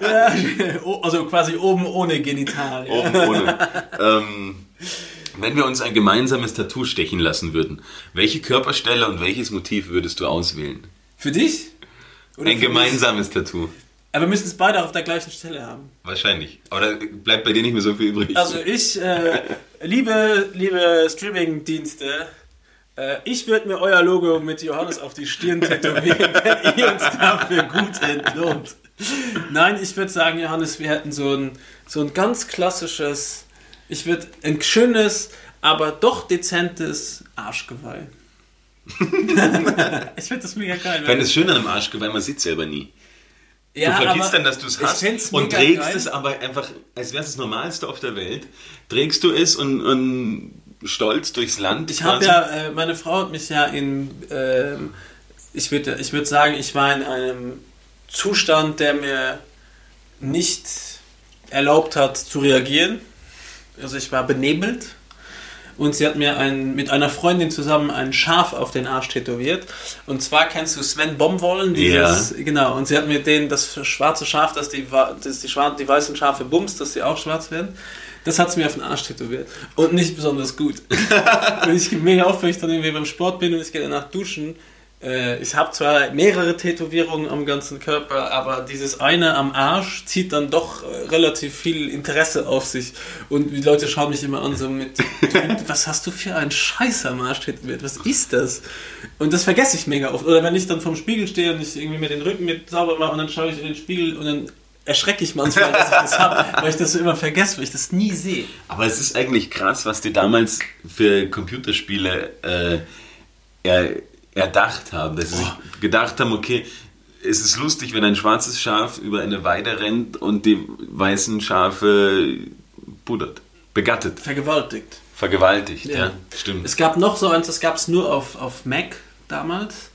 ja, oh, <laughs> also quasi oben ohne Genital.
Oben ohne. ähm, wenn wir uns ein gemeinsames Tattoo stechen lassen würden, welche Körperstelle und welches Motiv würdest du auswählen?
Für dich? Oder
Ein gemeinsames Tattoo.
mich? Aber wir müssen es beide auf der gleichen Stelle haben.
Wahrscheinlich. Aber da bleibt bei dir nicht mehr so viel übrig.
Also ich, äh, liebe, liebe Streaming-Dienste, ich würde mir euer Logo mit Johannes auf die Stirn tätowieren, <laughs> wenn ihr uns dafür gut entlohnt. Nein, ich würde sagen, Johannes, wir hätten so ein, so ein ganz klassisches, ich würde ein schönes, aber doch dezentes Arschgeweih. <laughs> ich finde das mega geil.
Ich fände es schön an einem Arschgeweih, man sieht selber nie.
ja,
du vergisst dann, dass du es hast und trägst
geil.
es aber einfach, als wäre es das Normalste auf der Welt. Trägst du es und, und stolz durchs Land.
Ich habe ja, äh, meine Frau hat mich ja in, ähm, ich würde ich würd sagen, ich war in einem Zustand, der mir nicht erlaubt hat zu reagieren. Also ich war benebelt. Und sie hat mir ein, mit einer Freundin zusammen ein Schaf auf den Arsch tätowiert. Und zwar kennst du Sven Bomwollen, dieses, genau. Und sie hat mir den, das schwarze Schaf, das die, wa- das die, die weißen Schafe bumst, dass sie auch schwarz werden. Das hat sie mir auf den Arsch tätowiert. Und nicht besonders gut. <laughs> und ich gebe mega auf, wenn ich dann irgendwie beim Sport bin und ich gehe danach duschen. Äh, ich habe zwar mehrere Tätowierungen am ganzen Körper, aber dieses eine am Arsch zieht dann doch äh, relativ viel Interesse auf sich. Und die Leute schauen mich immer an, so mit, was hast du für einen Scheiß am Arsch tätowiert? Was ist das? Und das vergesse ich mega oft. Oder wenn ich dann vorm Spiegel stehe und ich irgendwie mir den Rücken mit sauber mache und dann schaue ich in den Spiegel und dann erschrecke ich manchmal, dass ich das habe, weil ich das so immer vergesse, weil ich das nie sehe.
Aber es ist eigentlich krass, was dir damals für Computerspiele äh, er, erdacht haben. Dass sie sich gedacht haben, okay, es ist lustig, wenn ein schwarzes Schaf über eine Weide rennt und die weißen Schafe buddert, begattet,
Vergewaltigt.
vergewaltigt. Ja, stimmt.
Es gab noch so eins, das gab es nur auf, auf Mac damals.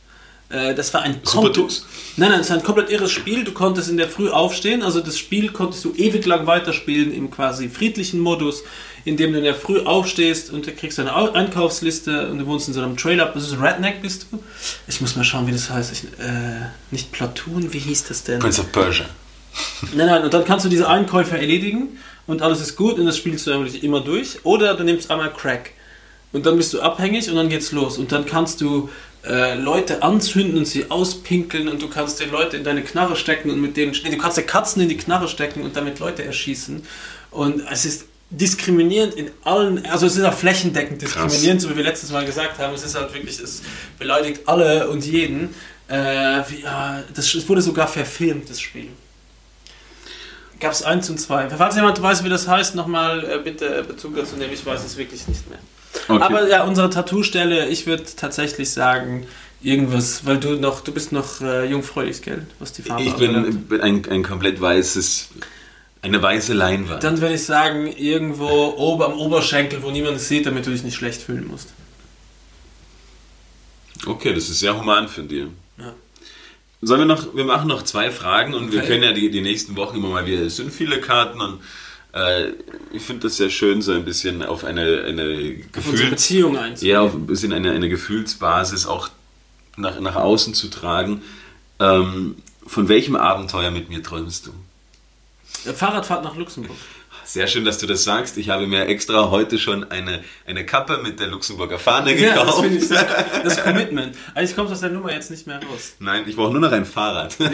Äh, Das war ein
Super Tux?
Nein, nein, es war ein komplett irres Spiel. Du konntest in der Früh aufstehen, also das Spiel konntest du ewig lang weiterspielen im quasi friedlichen Modus, indem du in der Früh aufstehst und du kriegst eine Au- Einkaufsliste und du wohnst in so einem Trailer. Das ist Redneck bist du. Ich muss mal schauen, wie das heißt. Ich, äh, nicht Platoon, wie hieß das denn?
Prince of Persia.
Nein, nein, und dann kannst du diese Einkäufe erledigen und alles ist gut und das spielst du eigentlich immer durch. Oder du nimmst einmal Crack und dann bist du abhängig und dann geht's los. Und dann kannst du äh, Leute anzünden und sie auspinkeln und du kannst den Leute in deine Knarre stecken und mit denen. Nee, du kannst der Katzen in die Knarre stecken und damit Leute erschießen. Und es ist diskriminierend in allen, also es ist auch flächendeckend diskriminierend, so wie wir letztes Mal gesagt haben. Es ist halt wirklich, es beleidigt alle und jeden. Äh, wie, ja, das, es wurde sogar verfilmt, das Spiel. Gab es eins und zwei. Falls jemand weiß, wie das heißt, nochmal äh, bitte Bezug dazu nehmen. Ich weiß es wirklich nicht mehr.
Okay.
Aber ja, unsere Tattoo-Stelle, ich würde tatsächlich sagen, irgendwas, weil du noch, du bist noch äh, jungfräulich, gell? Was die Farbe
Ich bin, bin ein, ein komplett weißes, eine weiße Leinwand.
Dann würde ich sagen, irgendwo ober, am Oberschenkel, wo niemand es sieht, damit du dich nicht schlecht fühlen musst.
Okay, das ist sehr human von dir.
Ja.
Sollen wir noch, wir machen noch zwei Fragen und wir
Okay.
können ja die, die nächsten Wochen immer mal wieder, es sind viele Karten und äh, ich finde das sehr schön, so ein bisschen auf eine, eine Gefühl,
Beziehung einzugehen.
ja, auf ein bisschen eine, eine Gefühlsbasis auch nach, nach außen zu tragen. Ähm, von welchem Abenteuer mit mir träumst du?
Äh, Fahrradfahrt nach Luxemburg.
Sehr schön, dass du das sagst. Ich habe mir extra heute schon eine, eine Kappe mit der Luxemburger Fahne
Ja, das
gekauft.
finde ich das, <laughs> das Commitment. Eigentlich kommt aus der Nummer jetzt nicht mehr raus.
Nein, ich brauche nur noch ein Fahrrad. <laughs>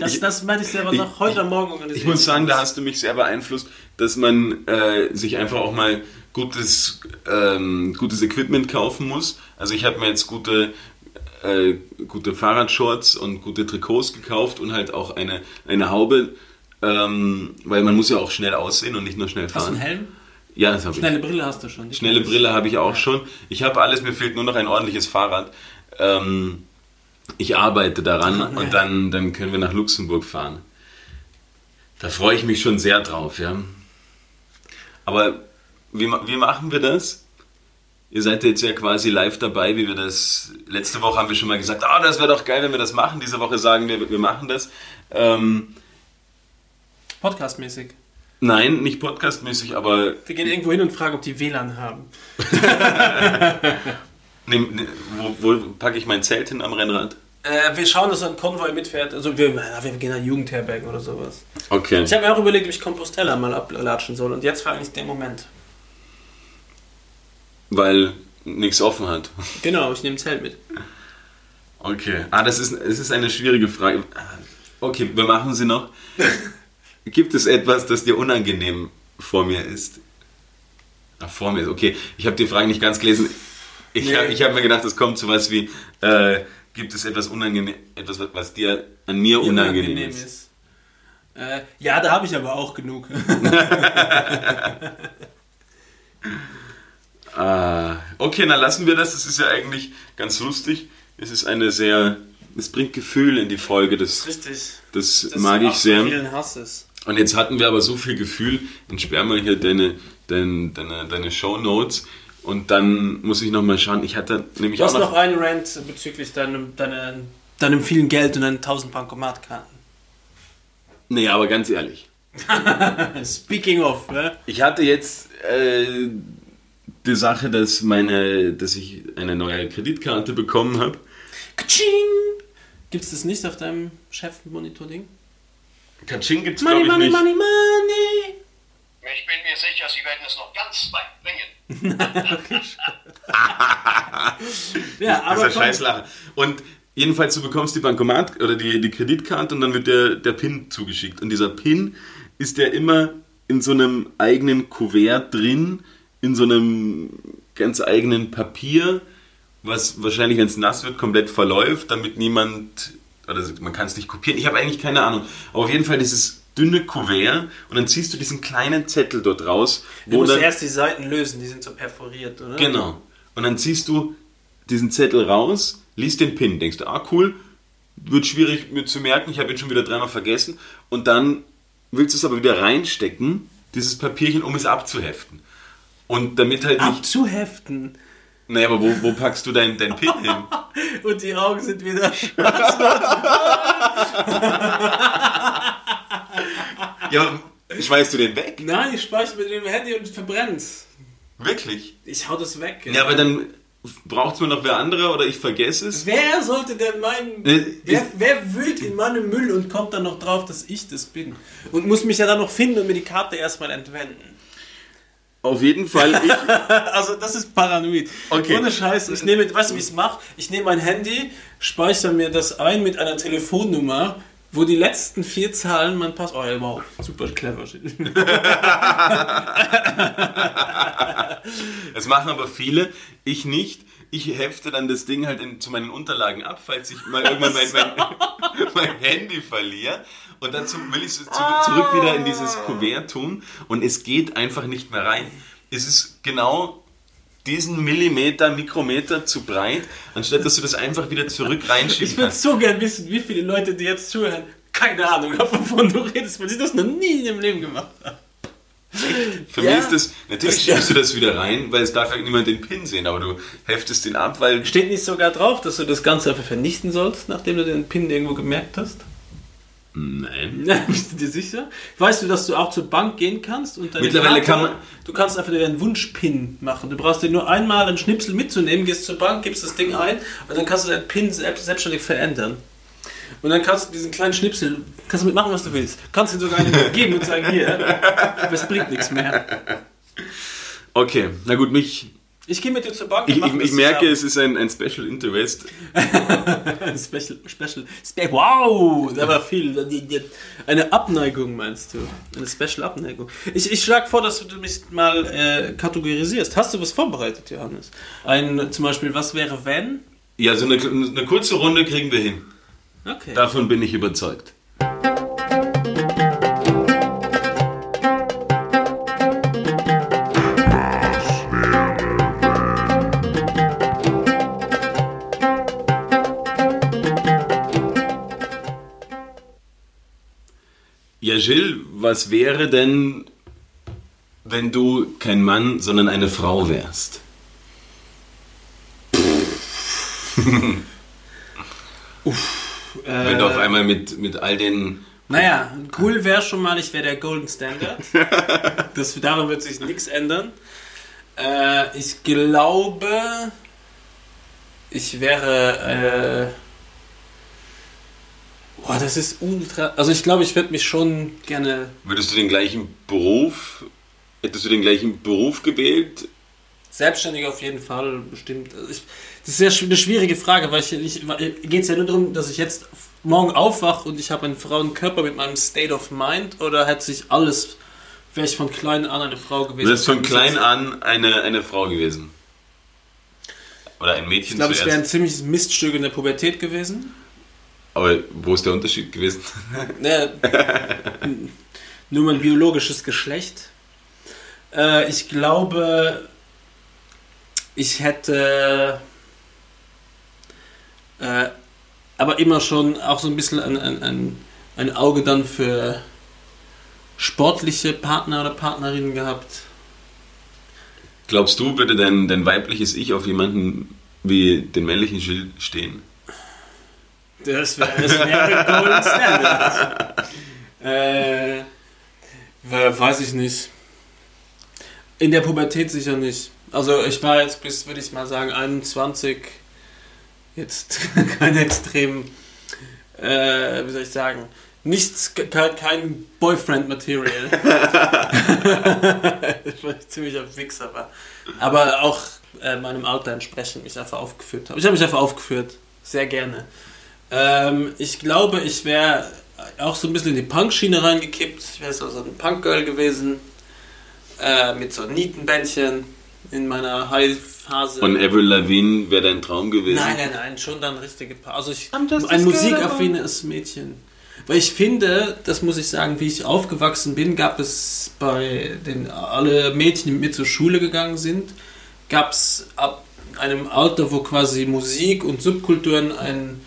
Das, das meinte ich selber
ich-
noch heute am Morgen organisiert.
Ich muss sagen, da hast du mich sehr beeinflusst, dass man äh, sich einfach auch mal gutes, ähm, gutes Equipment kaufen muss. Also ich habe mir jetzt gute, äh, gute Fahrradshorts und gute Trikots gekauft und halt auch eine, eine Haube, ähm, weil man muss ja auch schnell aussehen und nicht nur schnell
Hast du
fahren.
einen Helm?
Ja, das habe ich.
Schnelle Brille hast du schon.
Schnelle. Brille habe ich auch schon. Ich habe alles, mir fehlt nur noch ein ordentliches Fahrrad. Ähm, ich arbeite daran
ja.
und dann, dann können wir nach Luxemburg fahren. Da freue ich mich schon sehr drauf, ja. Aber wie, wie machen wir das? Ihr seid jetzt ja quasi live dabei, wie wir das. Letzte Woche haben wir schon mal gesagt, ah, das wäre doch geil, wenn wir das machen. Diese Woche sagen wir, wir machen das. Ähm,
Podcastmäßig.
nein, nicht podcastmäßig, aber
Wir gehen irgendwo hin und fragen, ob die WLAN haben. <laughs>
ne, ne, wo, wo packe ich mein Zelt hin am Rennrad?
Äh, wir schauen, dass ein Konvoi mitfährt. Also wir, wir gehen nach Jugendherbergen oder sowas.
Okay.
Ich habe mir auch überlegt, ob ich Compostella mal ablatschen soll. Und jetzt war eigentlich der Moment.
Weil nichts offen hat.
Genau, ich nehme ein Zelt mit.
Okay. Ah, das ist, es ist eine schwierige Frage. Okay, wir machen sie noch. <laughs> Gibt es etwas, das dir unangenehm vor mir ist? Ach, vor mir ist, okay. Ich habe die Frage nicht ganz gelesen. Ich
Nee.
habe hab mir gedacht, es kommt so was wie, äh, gibt es etwas unangenehm, etwas, was dir an mir unangenehm, ist?
Äh, ja, da habe ich aber auch genug. <laughs> <laughs>
Ah, okay, dann lassen wir das. Das ist ja eigentlich ganz lustig. Es ist eine sehr, es bringt Gefühl in die Folge. Das,
Richtig.
das,
Das
mag ich sehr.
vielen Hasses.
Und jetzt hatten wir aber so viel Gefühl, dann sperr mal hier deine, deine, deine, deine Shownotes und dann muss ich nochmal schauen. Ich hatte nämlich
Du hast
auch
noch
noch.
einen Rant bezüglich deinem, deiner, deinem vielen Geld und deinen 1000 Bankomatkarten.
Nee, aber ganz ehrlich. <laughs>
Speaking of, ne?
Ich hatte jetzt äh, die Sache, dass, meine, dass ich eine neue Kreditkarte bekommen habe.
Gibt es das nicht auf deinem Chef-Monitor-Ding?
Katsching gibt's
Money,
glaube ich
money,
nicht.
money, money!
Ich bin mir sicher, Sie werden es noch ganz weit bringen. <laughs>
Ja,
Das
aber
ist eine
komm,
Scheißlache. Und jedenfalls, du bekommst die Bankomat oder die, die Kreditkarte und dann wird der, der PIN zugeschickt. Und dieser PIN ist der immer in so einem eigenen Kuvert drin, in so einem ganz eigenen Papier, was wahrscheinlich, wenn es nass wird, komplett verläuft, damit niemand, oder man kann es nicht kopieren. Ich habe eigentlich keine Ahnung. Aber auf jeden Fall dieses dünne Kuvert und dann ziehst du diesen kleinen Zettel dort raus,
Du musst
dann,
erst die Seiten lösen, die sind so perforiert, oder?
Genau. Und dann ziehst du diesen Zettel raus, liest den PIN, denkst du, ah cool, wird schwierig mir zu merken, ich habe ihn schon wieder dreimal vergessen. Und dann willst du es aber wieder reinstecken, dieses Papierchen, um es abzuheften. Und damit halt nicht.
Abzuheften.
Naja, aber wo, wo packst du dein, dein PIN hin? <laughs>
Und die Augen sind wieder <laughs> schwarz. <laughs>
Ja, schmeißt du den weg?
Nein, ich speichere mit dem Handy und verbrenn's.
Wirklich?
Ich hau das weg.
Ja, aber dann braucht es mir noch wer andere oder ich vergesse es.
Wer sollte denn meinen.
Äh,
wer, wer wühlt in meinem Müll und kommt dann noch drauf, dass ich das bin? Und muss mich ja dann noch finden und mir die Karte erstmal entwenden.
Auf jeden Fall, ich, <laughs>
Also, das ist paranoid.
Okay.
Ohne Scheiß. Ich nehme, weißt du, wie ich es mache? Ich nehme mein Handy, speichere mir das ein mit einer Telefonnummer, wo die letzten vier Zahlen mein Pass. Oh, ja, wow, super clever. <laughs>
das machen aber viele, ich nicht. Ich hefte dann das Ding halt in, zu meinen Unterlagen ab, falls ich mal irgendwann mein, mein, <laughs> mein Handy verliere. Und dann will ich es zu, zurück wieder in dieses Kuvert tun und es geht einfach nicht mehr rein. Es ist genau diesen Millimeter, Mikrometer zu breit, anstatt dass du das einfach wieder zurück
Ich
reinschieben
würde so gern wissen, wie viele Leute, die jetzt zuhören, keine Ahnung haben, <laughs> wovon du redest, weil sie das noch nie im Leben gemacht haben.
Für
Ja.
mich ist das, natürlich schiebst du das wieder rein, weil es darf ja niemand den Pin sehen, aber du heftest den ab, weil
Steht nicht sogar drauf, dass du das Ganze einfach vernichten sollst, nachdem du den Pin irgendwo gemerkt hast?
Nein. <laughs>
Bist du dir sicher? Weißt du, dass du auch zur Bank gehen kannst und deine
Mittlerweile kann man-
Du kannst einfach deinen Wunschpin machen. Du brauchst dir nur einmal einen Schnipsel mitzunehmen, gehst zur Bank, gibst das Ding ein und dann kannst du deinen Pin selbst, selbstständig verändern. Und dann kannst du diesen kleinen Schnipsel, kannst du mitmachen, was du willst. Kannst ihn sogar einem <laughs> geben und sagen, hier, aber es bringt nichts mehr.
Okay, na gut, mich.
Ich gehe mit dir zur Bank.
Ich, ich, ich merke, es ist ein, ein Special Interest. <laughs>
Special, Special, Spe wow, da war viel. Eine Abneigung meinst du? Eine Special Abneigung. Ich, ich schlage vor, dass du mich mal äh, kategorisierst. Hast du was vorbereitet, Johannes? Ein, zum Beispiel, was wäre wenn?
Ja, so eine, eine kurze Runde kriegen wir hin.
Okay.
Davon bin ich überzeugt. Ja, Gilles, was wäre denn, wenn du kein Mann, sondern eine Frau wärst? <laughs> Wenn du auf einmal mit, mit all den
Naja, cool wäre schon mal, ich wäre der Golden Standard. <laughs> das, daran wird sich nichts ändern. Äh, ich glaube, ich wäre. Äh, boah, das ist ultra. Also, ich glaube, ich würde mich schon gerne.
Würdest du den gleichen Beruf, hättest du den gleichen Beruf gewählt?
Selbstständig auf jeden Fall, bestimmt. Also ich, das ist sch- eine schwierige Frage, weil ich, ich geht es ja nur darum, dass ich jetzt morgen aufwache und ich habe einen Frauenkörper mit meinem State of Mind oder hätte sich alles, wäre ich von klein an eine Frau gewesen?
Du bist von klein an eine, eine Frau gewesen. Oder ein Mädchen
Ich glaube, ich wäre ein ziemliches Miststück in der Pubertät gewesen.
Aber wo ist der Unterschied gewesen? <laughs>
Ne, nur mein biologisches Geschlecht. Äh, ich glaube, ich hätte äh, aber immer schon auch so ein bisschen ein, ein, ein, ein Auge dann für sportliche Partner oder Partnerinnen gehabt.
Glaubst du, würde dein, dein weibliches Ich auf jemanden wie den männlichen Gilles stehen?
Das wäre das wär Golden Standard. äh, we- weiß ich nicht. In der Pubertät sicher nicht. Also ich war jetzt bis, würde ich mal sagen, 21. Jetzt <laughs> kein extrem, äh, wie soll ich sagen, nichts, kein, kein Boyfriend-Material. <laughs> ich war ziemlich ein Wichser, aber, aber auch äh, meinem Alter entsprechend mich einfach aufgeführt habe. Ich habe mich einfach aufgeführt. Sehr gerne. Ähm, ich glaube, ich wäre auch so ein bisschen in die Punk-Schiene reingekippt. Ich wäre so, so ein Punk-Girl gewesen. Äh, mit so Nietenbändchen in meiner High-Phase.
Von Avril Lavigne wäre dein Traum gewesen?
Nein, nein, nein, schon dann richtige Pa- Also ich, ein
a
musikaffines Mädchen. Weil ich finde, das muss ich sagen, wie ich aufgewachsen bin, gab es bei den alle Mädchen, die mit mir zur Schule gegangen sind, gab es ab einem Alter, wo quasi Musik und Subkulturen ein,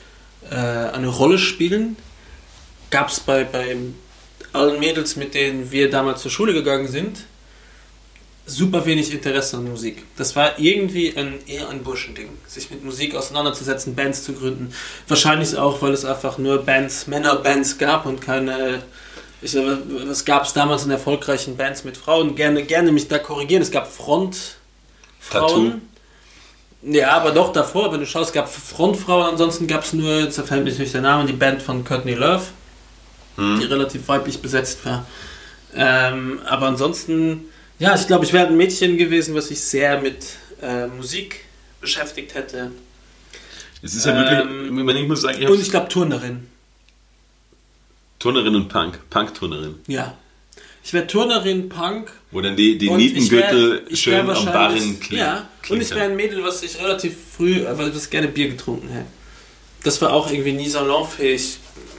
äh, eine Rolle spielen, gab es bei, bei allen Mädels, mit denen wir damals zur Schule gegangen sind, super wenig Interesse an Musik. Das war irgendwie ein, eher ein Burschending, sich mit Musik auseinanderzusetzen, Bands zu gründen. Wahrscheinlich auch, weil es einfach nur Bands, Männerbands gab und keine. Ich, sag, was gab es damals in erfolgreichen Bands mit Frauen? Gerne, gerne mich da korrigieren. Es gab Frontfrauen. Ja, aber doch davor, wenn du schaust, gab es Frontfrauen, ansonsten gab es nur, jetzt fällt mir nicht der Name, die Band von Courtney Love, die relativ weiblich besetzt war. Ähm, aber ansonsten, ja, ich glaube, ich wäre ein Mädchen gewesen, was sich sehr mit äh, Musik beschäftigt hätte.
Es ist ja wirklich,
Ähm,
wenn ich muss sagen, ich
Und ich glaube, Turnerin.
Turnerin und Punk, Punk-Turnerin,
Ja. Ich wäre Turnerin, Punk.
Wo dann die, die Nietengürtel schön am Barren kleben.
Ja, und ich wäre ein Mädel, was ich relativ früh, äh, was gerne Bier getrunken hätte. Das war auch irgendwie nie salonfähig,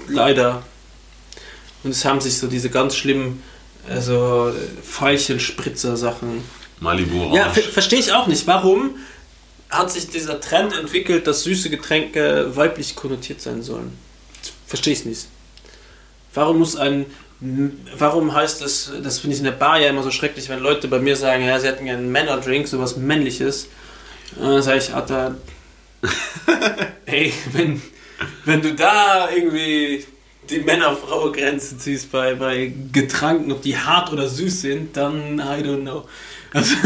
leider. Und es haben sich so diese ganz schlimmen, also Veilchenspritzer-Sachen.
Malibu
Ja,
Orange.
verstehe ich auch nicht. Warum hat sich dieser Trend entwickelt, dass süße Getränke weiblich konnotiert sein sollen? Verstehe ich nicht. Warum muss ein. Warum heißt das, das finde ich in der Bar ja immer so schrecklich, wenn Leute bei mir sagen, ja, sie hätten gerne einen Männerdrink, sowas Männliches. Und dann sage ich, Alter, <laughs> ey, wenn, wenn du da irgendwie die Männer-Frau-Grenze ziehst bei, bei Getränken, ob die hart oder süß sind, dann I don't know. Also,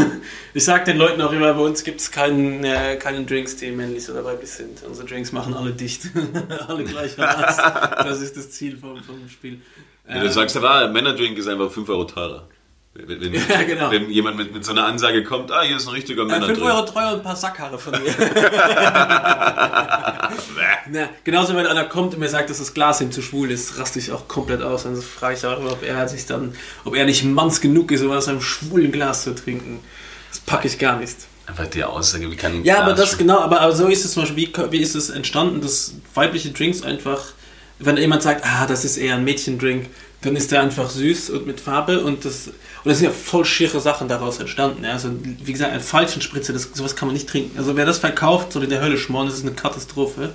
ich sag den Leuten auch immer, bei uns gibt es keinen, äh, keine Drinks, die männlich oder weiblich sind. Unsere Drinks machen alle dicht. <laughs> alle gleichermaßen. Das ist das Ziel vom, vom Spiel.
Wenn du sagst, aber ah, Männerdrink ist einfach 5 Euro teurer. Wenn, wenn, <laughs>
Ja, genau.
wenn jemand mit, mit so einer Ansage kommt, ah, hier ist ein richtiger
Äh, 5
Männerdrink.
Euro teuer und ein paar Sackhaare von mir. <laughs> Na, genauso wenn einer kommt und mir sagt, dass das Glas ihm zu schwul ist, raste ich auch komplett aus. Dann frage ich auch immer, ob er sich dann, ob er nicht manns genug ist, um aus einem schwulen Glas zu trinken. Das packe ich gar nicht.
Einfach die Aussage, wie kann
Ja,
Glas
aber das
schmecken?
genau, aber, aber so ist es zum Beispiel, wie, wie ist es entstanden, dass weibliche Drinks einfach, wenn jemand sagt, ah, das ist eher ein Mädchendrink, dann ist der einfach süß und mit Farbe und das, und das sind ja voll schiere Sachen daraus entstanden. Ja? Also, wie gesagt, ein Falschenspritzer, das, sowas kann man nicht trinken. Also, wer das verkauft, soll in der Hölle schmoren, das ist eine Katastrophe.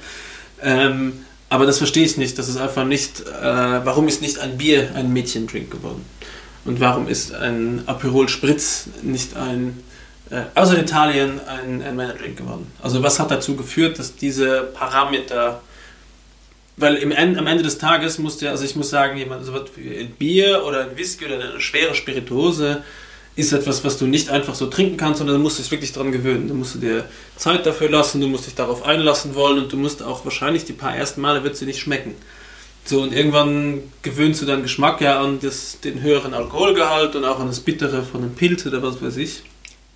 Ähm, aber das verstehe ich nicht. Das ist einfach nicht, äh, warum ist nicht ein Bier ein Mädchendrink geworden? Und warum ist ein Aperol Spritz nicht ein, äh, außer in Italien, ein, ein Männerdrink geworden? Also was hat dazu geführt, dass diese Parameter, weil im End, am Ende des Tages musste, also ich muss sagen, jemand, so was wie ein Bier oder ein Whisky oder eine schwere Spirituose ist etwas, was du nicht einfach so trinken kannst, sondern du musst dich wirklich daran gewöhnen. Du musst dir Zeit dafür lassen, du musst dich darauf einlassen wollen und du musst auch wahrscheinlich die paar ersten Male wird sie nicht schmecken. So, und irgendwann gewöhnst du deinen Geschmack ja an das, den höheren Alkoholgehalt und auch an das Bittere von einem Pilz oder was weiß ich.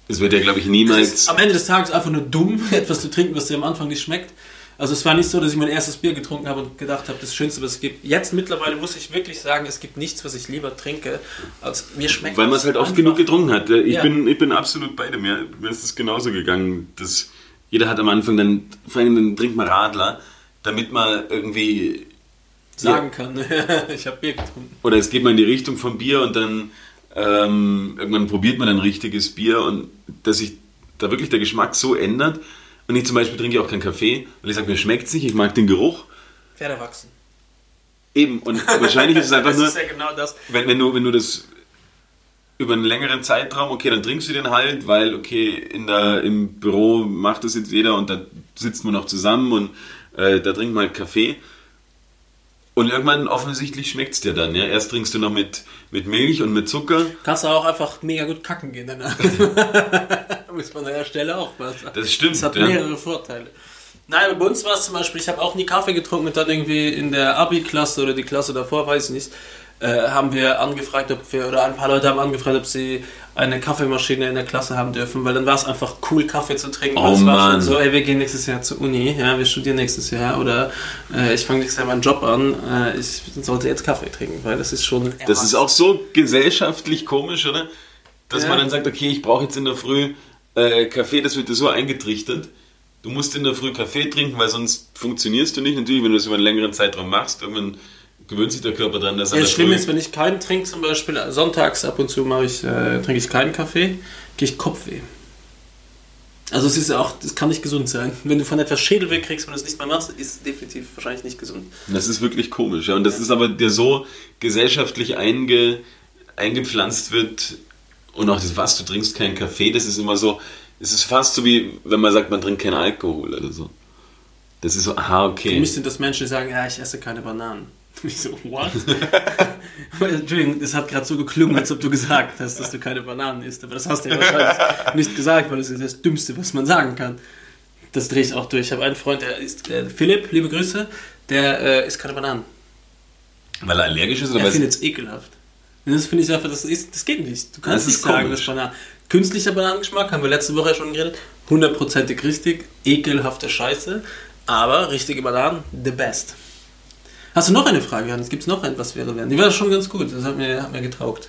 Es wird ja, glaube ich,
Es
niemals.
ist am Ende des Tages einfach nur dumm, <laughs> etwas zu trinken, was dir am Anfang nicht schmeckt. Also es war nicht so, dass ich mein erstes Bier getrunken habe und gedacht habe, das Schönste, was es gibt. Jetzt mittlerweile muss ich wirklich sagen, es gibt nichts, was ich lieber trinke, als mir schmeckt.
Weil man es halt oft
einfach.
genug getrunken hat. Ich,
Ja.
bin, ich bin absolut bei dir. Mir, mir ist es genauso gegangen. Das, jeder hat am Anfang dann, vor allem dann trinkt man Radler, damit man irgendwie
sagen kann. <laughs> ich habe Bier getrunken.
oder es geht mal in die Richtung vom Bier und dann ähm, irgendwann probiert man ein richtiges Bier und dass sich da wirklich der Geschmack so ändert. Und ich zum Beispiel trinke auch keinen Kaffee, weil ich sage, mir schmeckt es nicht, ich mag den Geruch.
Pferde wachsen.
Eben, und <laughs> wahrscheinlich ist es einfach
das
nur,
ist ja genau das.
wenn, wenn, du, wenn du das über einen längeren Zeitraum, okay, dann trinkst du den halt, weil, okay, in der, im Büro macht das jetzt jeder und da sitzt man noch zusammen und äh, da trinkt man halt Kaffee. Und irgendwann offensichtlich schmeckt es dir dann. Ja? Erst trinkst du noch mit, mit Milch und mit Zucker.
Kannst du auch einfach mega gut kacken gehen danach. <laughs> Muss man an der Stelle auch was sagen.
Das stimmt,
Das hat
ja.
mehrere Vorteile. Nein, bei uns war es zum Beispiel, ich habe auch nie Kaffee getrunken und dann irgendwie in der Abi-Klasse oder die Klasse davor, weiß ich nicht, äh, haben wir angefragt, ob wir, oder ein paar Leute haben angefragt, ob sie eine Kaffeemaschine in der Klasse haben dürfen, weil dann war es einfach cool, Kaffee zu trinken.
Oh
es war
Mann.
schon so, ey, wir gehen nächstes Jahr zur Uni, ja, wir studieren nächstes Jahr oder äh, ich fange nächstes Jahr meinen Job an, äh, ich sollte jetzt Kaffee trinken, weil das ist schon...
Das ist auch so gesellschaftlich komisch, oder? Dass
Ja.
man dann sagt, okay, ich brauche jetzt in der Früh äh, Kaffee, das wird dir so eingetrichtert. Du musst in der Früh Kaffee trinken, weil sonst funktionierst du nicht. Natürlich, wenn du das über einen längeren Zeitraum machst, irgendwann gewöhnt sich der Körper dran, dass
Ja, das Schlimme ist, wenn ich keinen trinke, zum Beispiel sonntags ab und zu mache ich, äh, trinke ich keinen Kaffee, gehe ich Kopfweh. Also es ist ja auch, das kann nicht gesund sein. Wenn du von etwas Schädel wegkriegst und es nicht mehr machst, ist es definitiv wahrscheinlich nicht gesund.
Das ist wirklich komisch. Ja. Und das ist aber dir so gesellschaftlich einge, eingepflanzt wird und auch das, was du trinkst, keinen Kaffee, das ist immer so, es ist fast so wie, wenn man sagt, man trinkt keinen Alkohol oder so. Das ist so, aha,
Für
okay.
mich sind das Menschen, die sagen, ja, ich esse keine Bananen. <laughs> Ich so, what? <laughs> Entschuldigung, das hat gerade so geklungen, als ob du gesagt hast, dass du keine Bananen isst. Aber das hast du ja wahrscheinlich <laughs> nicht gesagt, weil das ist das Dümmste, was man sagen kann. Das drehe ich auch durch. Ich habe einen Freund, der ist, äh, Philipp, liebe Grüße, der äh, isst keine Bananen.
Weil er allergisch ist oder
Er findet es ekelhaft. Das finde ich einfach, das, ist, das geht nicht. Du kannst
Das
nicht sagen,
komisch.
dass Bananen. Künstlicher Bananengeschmack, haben wir letzte Woche ja schon geredet. Hundertprozentig richtig, ekelhafte Scheiße. Aber richtige Bananen, the best. Hast du noch eine Frage, Hans? Gibt es noch etwas wäre werden? Die war schon ganz gut, das hat mir, hat mir getaugt.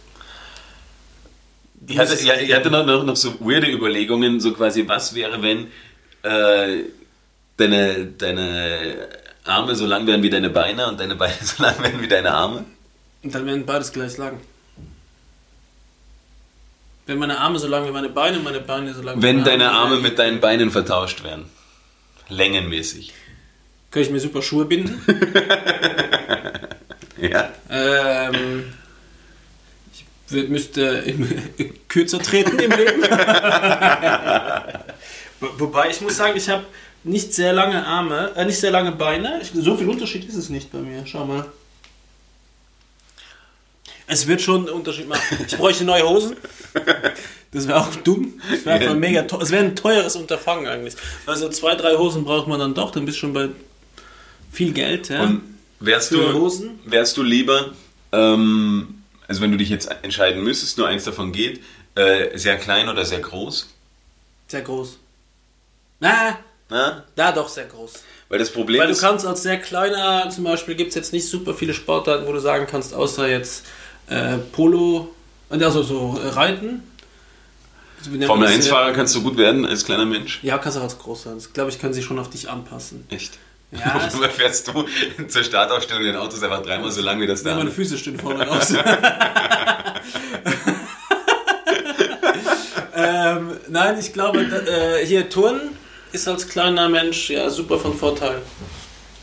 Ich hatte, ja, ich hatte noch, noch, noch so weirde Überlegungen, so quasi, was wäre, wenn äh, deine, deine Arme so lang wären wie deine Beine und deine Beine <laughs> so lang wären wie deine Arme?
Und dann werden beides gleich lang. Wenn meine Arme so lang wie meine Beine und meine Beine so lang wie
Wenn deine Arme
wären,
mit deinen Beinen vertauscht wären. Längenmäßig.
Kann ich mir super Schuhe binden. <laughs>
Ja.
Ähm, ich müsste <laughs> kürzer treten im Leben. <laughs> Wo- Wobei ich muss sagen, ich habe nicht sehr lange Arme, äh, nicht sehr lange Beine. Ich, so viel Unterschied ist es nicht bei mir. Schau mal. Es wird schon einen Unterschied machen. Ich bräuchte neue Hosen. Das wäre auch dumm. Das wäre einfach mega teuer. Es wäre ein teures Unterfangen eigentlich. Also zwei, drei Hosen braucht man dann doch. Dann bist du schon bei viel Geld. Ja?
Und wärst du,
Hosen?
wärst du lieber, ähm, also wenn du dich jetzt entscheiden müsstest, nur eins davon geht, äh, sehr klein oder sehr groß?
Sehr groß. Na,
Na?
da doch sehr groß.
Weil das Problem
Weil du
ist,
kannst als sehr kleiner, zum Beispiel gibt es jetzt nicht super viele Sportarten, wo du sagen kannst, außer jetzt äh, Polo, und also so äh, Reiten. Also,
Formel
das?
1-Fahrer kannst du gut werden als kleiner Mensch.
Ja, kannst auch als groß sein. Das glaube ich, können sie schon auf dich anpassen.
Echt?
Ja, <laughs> es-
Oder fährst du <laughs> zur Startaufstellung dein Auto ist einfach dreimal so lang wie das
Ja,
da.
meine Füße stehen vorne raus. <laughs> ähm, nein, ich glaube, äh, hier Turnen ist als kleiner Mensch ja super von Vorteil.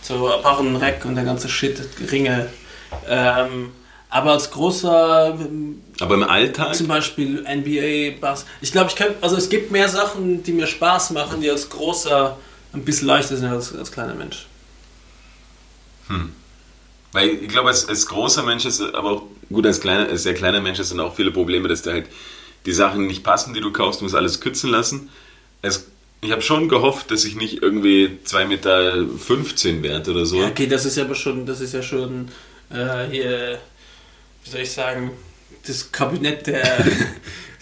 So Barrenreck und der ganze Shit, Ringe. Ähm, aber als großer,
Aber im Alltag,
zum Beispiel NBA, Bass. Ich glaube, ich kann, also es gibt mehr Sachen, die mir Spaß machen, die als großer ein bisschen leichter sind als als kleiner Mensch.
weil ich glaube, als, als großer Mensch ist, aber auch gut, als, kleiner, als sehr kleiner Mensch sind auch viele Probleme, dass da halt die Sachen nicht passen, die du kaufst, du musst alles kürzen lassen. Es, ich habe schon gehofft, dass ich nicht irgendwie 2,15 Meter 15 werde oder so.
Ja, okay, das ist ja aber schon, das ist ja schon äh, hier, wie soll ich sagen, das Kabinett der <laughs>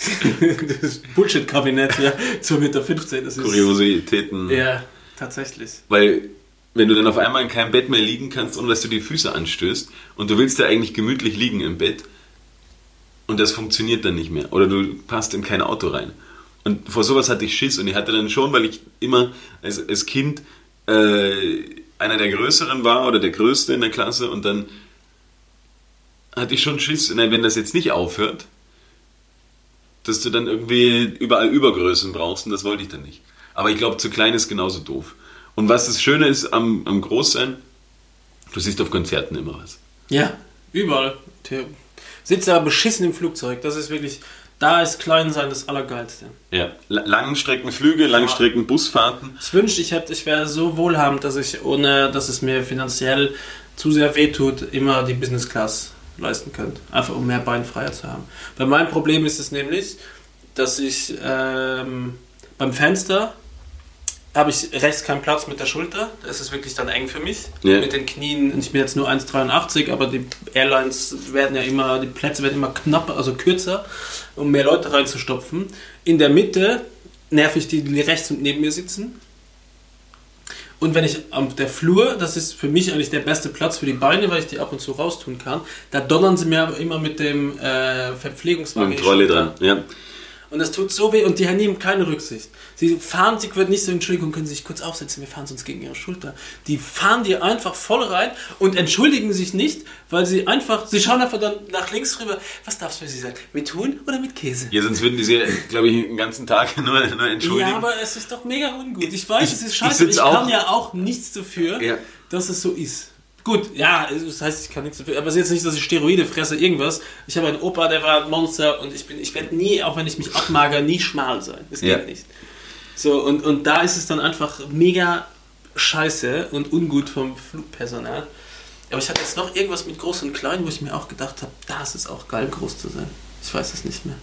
<laughs> das Bullshit-Kabinett, ja, 2,15 Meter. Das ist,
Kuriositäten.
Ja, tatsächlich.
Weil, wenn du dann auf einmal in keinem Bett mehr liegen kannst, ohne dass du die Füße anstößt und du willst ja eigentlich gemütlich liegen im Bett und das funktioniert dann nicht mehr oder du passt in kein Auto rein. Und vor sowas hatte ich Schiss und ich hatte dann schon, weil ich immer als, als Kind äh, einer der Größeren war oder der Größte in der Klasse und dann hatte ich schon Schiss, wenn das jetzt nicht aufhört, dass du dann irgendwie überall Übergrößen brauchst und das wollte ich dann nicht. Aber ich glaube, zu klein ist genauso doof. Und was das Schöne ist am, am Großsein, du siehst auf Konzerten immer was.
Ja, überall. Der sitzt aber beschissen im Flugzeug. Das ist wirklich, da ist Kleinsein das Allergeilste.
Ja. La- Langstreckenflüge, Langstreckenbusfahrten.
Ich wünschte, ich, hätte- ich wäre so wohlhabend, dass ich, ohne dass es mir finanziell zu sehr wehtut, immer die Business Class leisten könnte. Einfach um mehr Beinfreiheit zu haben. Weil mein Problem ist es nämlich, dass ich ähm, beim Fenster habe ich rechts keinen Platz mit der Schulter. Das ist wirklich dann eng für mich.
Ja.
Mit den Knien, ich bin jetzt nur 1,83, aber die Airlines werden ja immer, die Plätze werden immer knapper, also kürzer, um mehr Leute reinzustopfen. In der Mitte nerv ich die, die rechts und neben mir sitzen. Und wenn ich am der Flur, das ist für mich eigentlich der beste Platz für die Beine, weil ich die ab und zu raustun kann, da donnern sie mir aber immer mit dem äh, Verpflegungswagen.
Mit dem Trolley dran. Ja.
Und das tut so weh und die nehmen keine Rücksicht. Sie fahren, sie wird nicht so, Entschuldigung, können Sie sich kurz aufsetzen, wir fahren sonst gegen Ihre Schulter. Die fahren dir einfach voll rein und entschuldigen sich nicht, weil sie einfach, sie schauen einfach dann nach links rüber, was darf es für Sie sein? Mit Huhn oder mit Käse?
Ja, sonst würden die sich, glaube ich, den ganzen Tag <laughs> nur, nur entschuldigen.
Ja, aber es ist doch mega ungut. Ich weiß,
Ich-
es ist
ich
scheiße. Ich,
auch-
kann ja auch nichts dafür,
Ja.
dass es so ist. Gut, ja, das heißt, ich kann nichts dafür. Aber es ist jetzt nicht, dass ich Steroide fresse, irgendwas. Ich habe einen Opa, der war ein Monster und ich bin, ich werde nie, auch wenn ich mich abmager, nie schmal sein. Das geht
Ja.
nicht. So, und, und da ist es dann einfach mega scheiße und ungut vom Flugpersonal. Aber ich hatte jetzt noch irgendwas mit groß und klein, wo ich mir auch gedacht habe, da ist es auch geil, groß zu sein. Ich weiß es nicht mehr.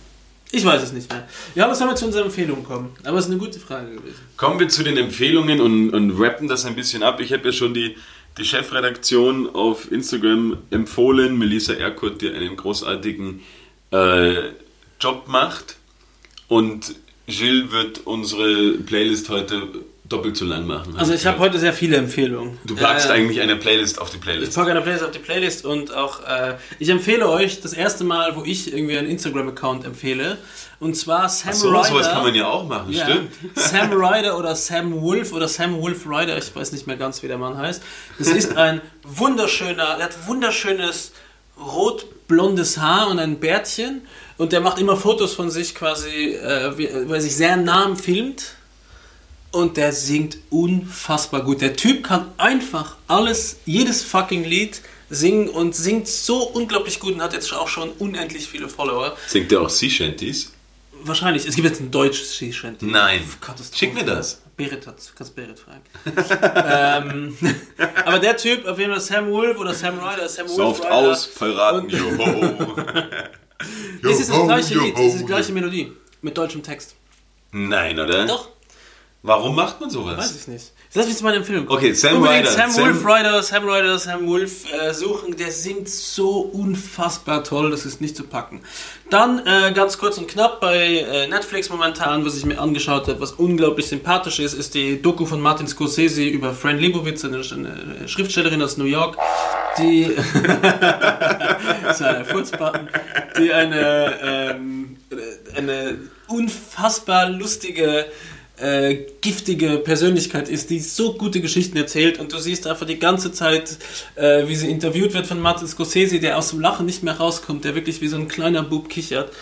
Ich weiß es nicht mehr. Ja, aber sollen wir zu unserer Empfehlung kommen? Aber es ist eine gute Frage gewesen.
Kommen wir zu den Empfehlungen und, und rappen das ein bisschen ab. Ich habe ja schon die, die Chefredaktion auf Instagram empfohlen, Melissa Erkurt, die einen großartigen äh, Job macht. Und Gilles wird unsere Playlist heute doppelt so lang machen.
Also ich habe heute sehr viele Empfehlungen.
Du packst
Äh,
eigentlich eine Playlist auf die
Ich
Playlist.
packe eine Playlist auf die Playlist und auch, äh, ich empfehle euch das erste Mal, wo ich irgendwie einen Instagram-Account empfehle. Und zwar Sam
Ach so,
Ryder.
sowas kann man ja auch machen,
Ja,
stimmt? <laughs>
Sam Ryder oder Sam Wolf oder Sam Wolf Ryder, ich weiß nicht mehr ganz, wie der Mann heißt. Das ist ein wunderschöner, er hat wunderschönes rot-blondes Haar und ein Bärtchen und der macht immer Fotos von sich quasi, äh, weil er sich sehr nah filmt und der singt unfassbar gut. Der Typ kann einfach alles, jedes fucking Lied singen und singt so unglaublich gut und hat jetzt auch schon unendlich viele Follower.
Singt der auch Sea Shanties?
Wahrscheinlich. Es gibt jetzt ein deutsches Ski-Shanty.
Nein. Schick mir das.
Berit hat kannst Berit fragen. <laughs> ähm, aber der Typ, auf jeden Fall Sam Wolf oder Sam Ryder, Sam Wolf
Sauft
Ryder.
aus, Piraten, joho. <laughs>
Das ist das gleiche Lied, das ist die gleiche Melodie. Mit deutschem Text.
Nein, oder?
Doch,
Warum macht man
weiß
sowas?
ich nicht. Lass mich zu meiner Empfehlung kommen.
Okay, Sam
Unbedingt
Ryder.
Sam,
Sam-
Wolf Ryder, Sam Ryder, Sam Wolf äh, suchen. Der singt so unfassbar toll, das ist nicht zu packen. Dann äh, ganz kurz und knapp bei äh, Netflix momentan, was ich mir angeschaut habe, was unglaublich sympathisch ist, ist die Doku von Martin Scorsese über Fran Lebowitz, eine, eine Schriftstellerin aus New York, die <laughs> das war ein Furzbutton, die eine, ähm, eine unfassbar lustige, äh, giftige Persönlichkeit ist, die so gute Geschichten erzählt und du siehst einfach die ganze Zeit, äh, wie sie interviewt wird von Martin Scorsese, der aus dem Lachen nicht mehr rauskommt, der wirklich wie so ein kleiner Bub kichert.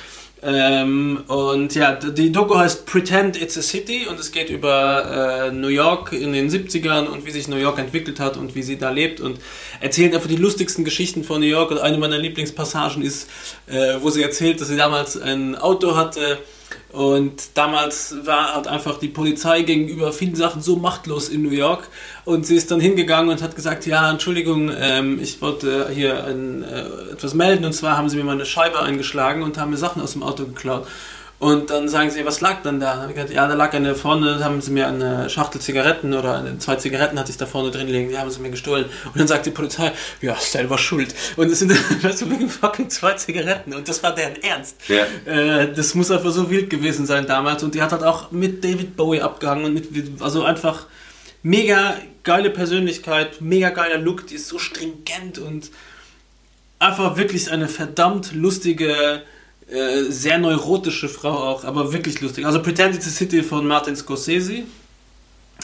Ähm, und ja, die Doku heißt Pretend It's a City und es geht über äh, New York in den 70ern und wie sich New York entwickelt hat und wie sie da lebt und erzählt einfach die lustigsten Geschichten von New York und eine meiner Lieblingspassagen ist, äh, wo sie erzählt, dass sie damals ein Auto hatte und damals war halt einfach die Polizei gegenüber vielen Sachen so machtlos in New York. Und sie ist dann hingegangen und hat gesagt, ja, Entschuldigung, ähm, ich wollte hier ein, äh, etwas melden. Und zwar haben sie mir meine Scheibe eingeschlagen und haben mir Sachen aus dem Auto geklaut. Und dann sagen sie, was lag denn da? Dann hab ich gesagt, ja, da lag eine vorne, haben sie mir eine Schachtel Zigaretten oder eine, zwei Zigaretten hatte ich da vorne drin liegen, die haben sie mir gestohlen. Und dann sagt die Polizei, ja, selber schuld. Und es sind <laughs> weißt du, fucking zwei Zigaretten. Und das war deren Ernst.
Ja.
Äh, das muss einfach so wild gewesen sein damals. Und die hat halt auch mit David Bowie abgehangen und mit, also einfach mega geile Persönlichkeit, mega geiler Look, die ist so stringent und einfach wirklich eine verdammt lustige, äh, sehr neurotische Frau auch, aber wirklich lustig. Also Pretend It's a City von Martin Scorsese.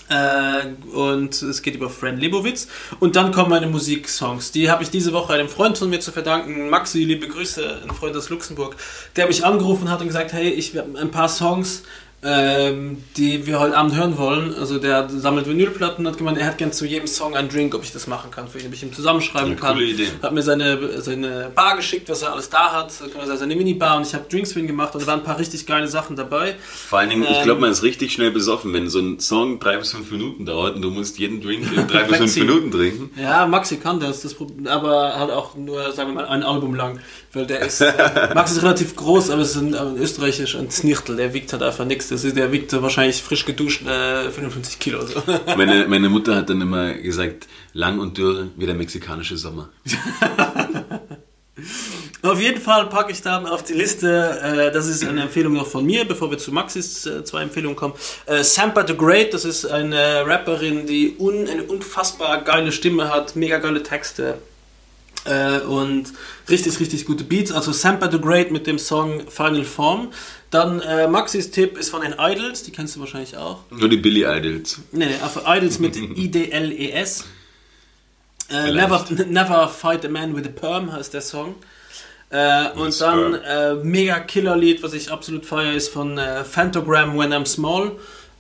Äh, und es geht über Fran Lebowitz. Und dann kommen meine Musiksongs. Die habe ich diese Woche einem Freund von mir zu verdanken. Maxi, liebe Grüße, ein Freund aus Luxemburg, der mich angerufen hat und gesagt, hey, ich habe ein paar Songs, ähm, die wir heute Abend hören wollen. Also der sammelt Vinylplatten und hat gemeint, er hat gern zu jedem Song einen Drink, ob ich das machen kann, für ihn, ob ich ihm zusammenschreiben
Eine
kann.
coole Idee.
Hat mir seine, seine Bar geschickt, was er alles da hat, seine Minibar und ich habe Drinks für ihn gemacht und da waren ein paar richtig geile Sachen dabei.
Vor allen Dingen, ich
Ähm,
glaube, man ist richtig schnell besoffen, wenn so ein Song drei bis fünf Minuten dauert und du musst jeden Drink in drei bis fünf. Minuten trinken.
Ja, Maxi kann das, das aber halt auch nur, sagen wir mal, ein Album lang. Weil der ist, äh, Max ist relativ groß, aber es ist ein, ein österreichisch ein Znichtel, der wiegt halt einfach nichts. Das ist, der wiegt wahrscheinlich frisch geduscht äh, 55 Kilo. So. <laughs>
Meine, meine Mutter hat dann immer gesagt, lang und dürr wie der mexikanische Sommer. <laughs>
Auf jeden Fall packe ich dann auf die Liste, äh, das ist eine Empfehlung noch von mir, bevor wir zu Maxis äh, zwei Empfehlungen kommen. Äh, Sampa the Great, das ist eine Rapperin, die un, eine unfassbar geile Stimme hat, mega geile Texte. Äh, und richtig, richtig gute Beats. Also Sampa the Great mit dem Song Final Form. Dann äh, Maxis Tipp ist von den Idols, die kennst du wahrscheinlich auch.
Nur die Billy Idols.
Nee, also Idols mit <laughs> I-D-L-E-S. Äh, never, never Fight a Man with a Perm heißt der Song. Äh, und dann äh, mega Killerlied, was ich absolut feiere, ist von äh, Phantogram When I'm Small.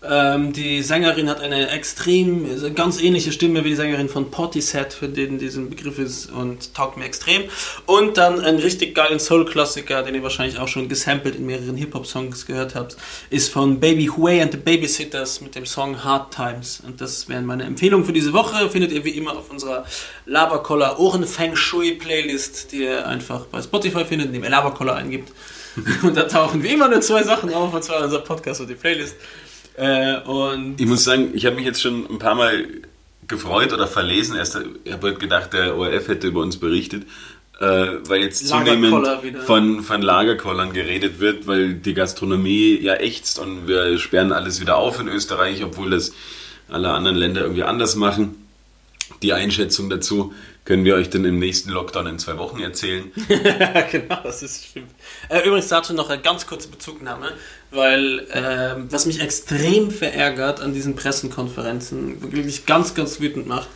Ähm, die Sängerin hat eine extrem, also ganz ähnliche Stimme wie die Sängerin von Portishead, für den diesen Begriff ist und taugt mir extrem. Und dann einen richtig geilen Soul-Klassiker, den ihr wahrscheinlich auch schon gesampelt in mehreren Hip-Hop-Songs gehört habt, ist von Baby Huey and the Babysitters mit dem Song Hard Times. Und das wären meine Empfehlungen für diese Woche. Findet ihr wie immer auf unserer Laberkoller Ohren Feng Shui Playlist, die ihr einfach bei Spotify findet, indem ihr Laberkoller eingibt. <laughs> Und da tauchen wie immer nur zwei Sachen auf, und zwar unser Podcast und die Playlist. Äh, und
Ich muss sagen, ich habe mich jetzt schon ein paar Mal gefreut oder verlesen. Erst ich habe heute gedacht, der ORF hätte über uns berichtet, äh, weil jetzt zunehmend von, von Lagerkollern geredet wird, weil die Gastronomie ja ächzt und wir sperren alles wieder auf in Österreich, obwohl das alle anderen Länder irgendwie anders machen. Die Einschätzung dazu können wir euch dann im nächsten Lockdown in zwei Wochen erzählen. <laughs>
genau, das ist stimmt. Äh, übrigens dazu noch eine ganz kurze Bezugnahme, weil ähm, was mich extrem verärgert an diesen Pressekonferenzen, wirklich ganz, ganz wütend macht,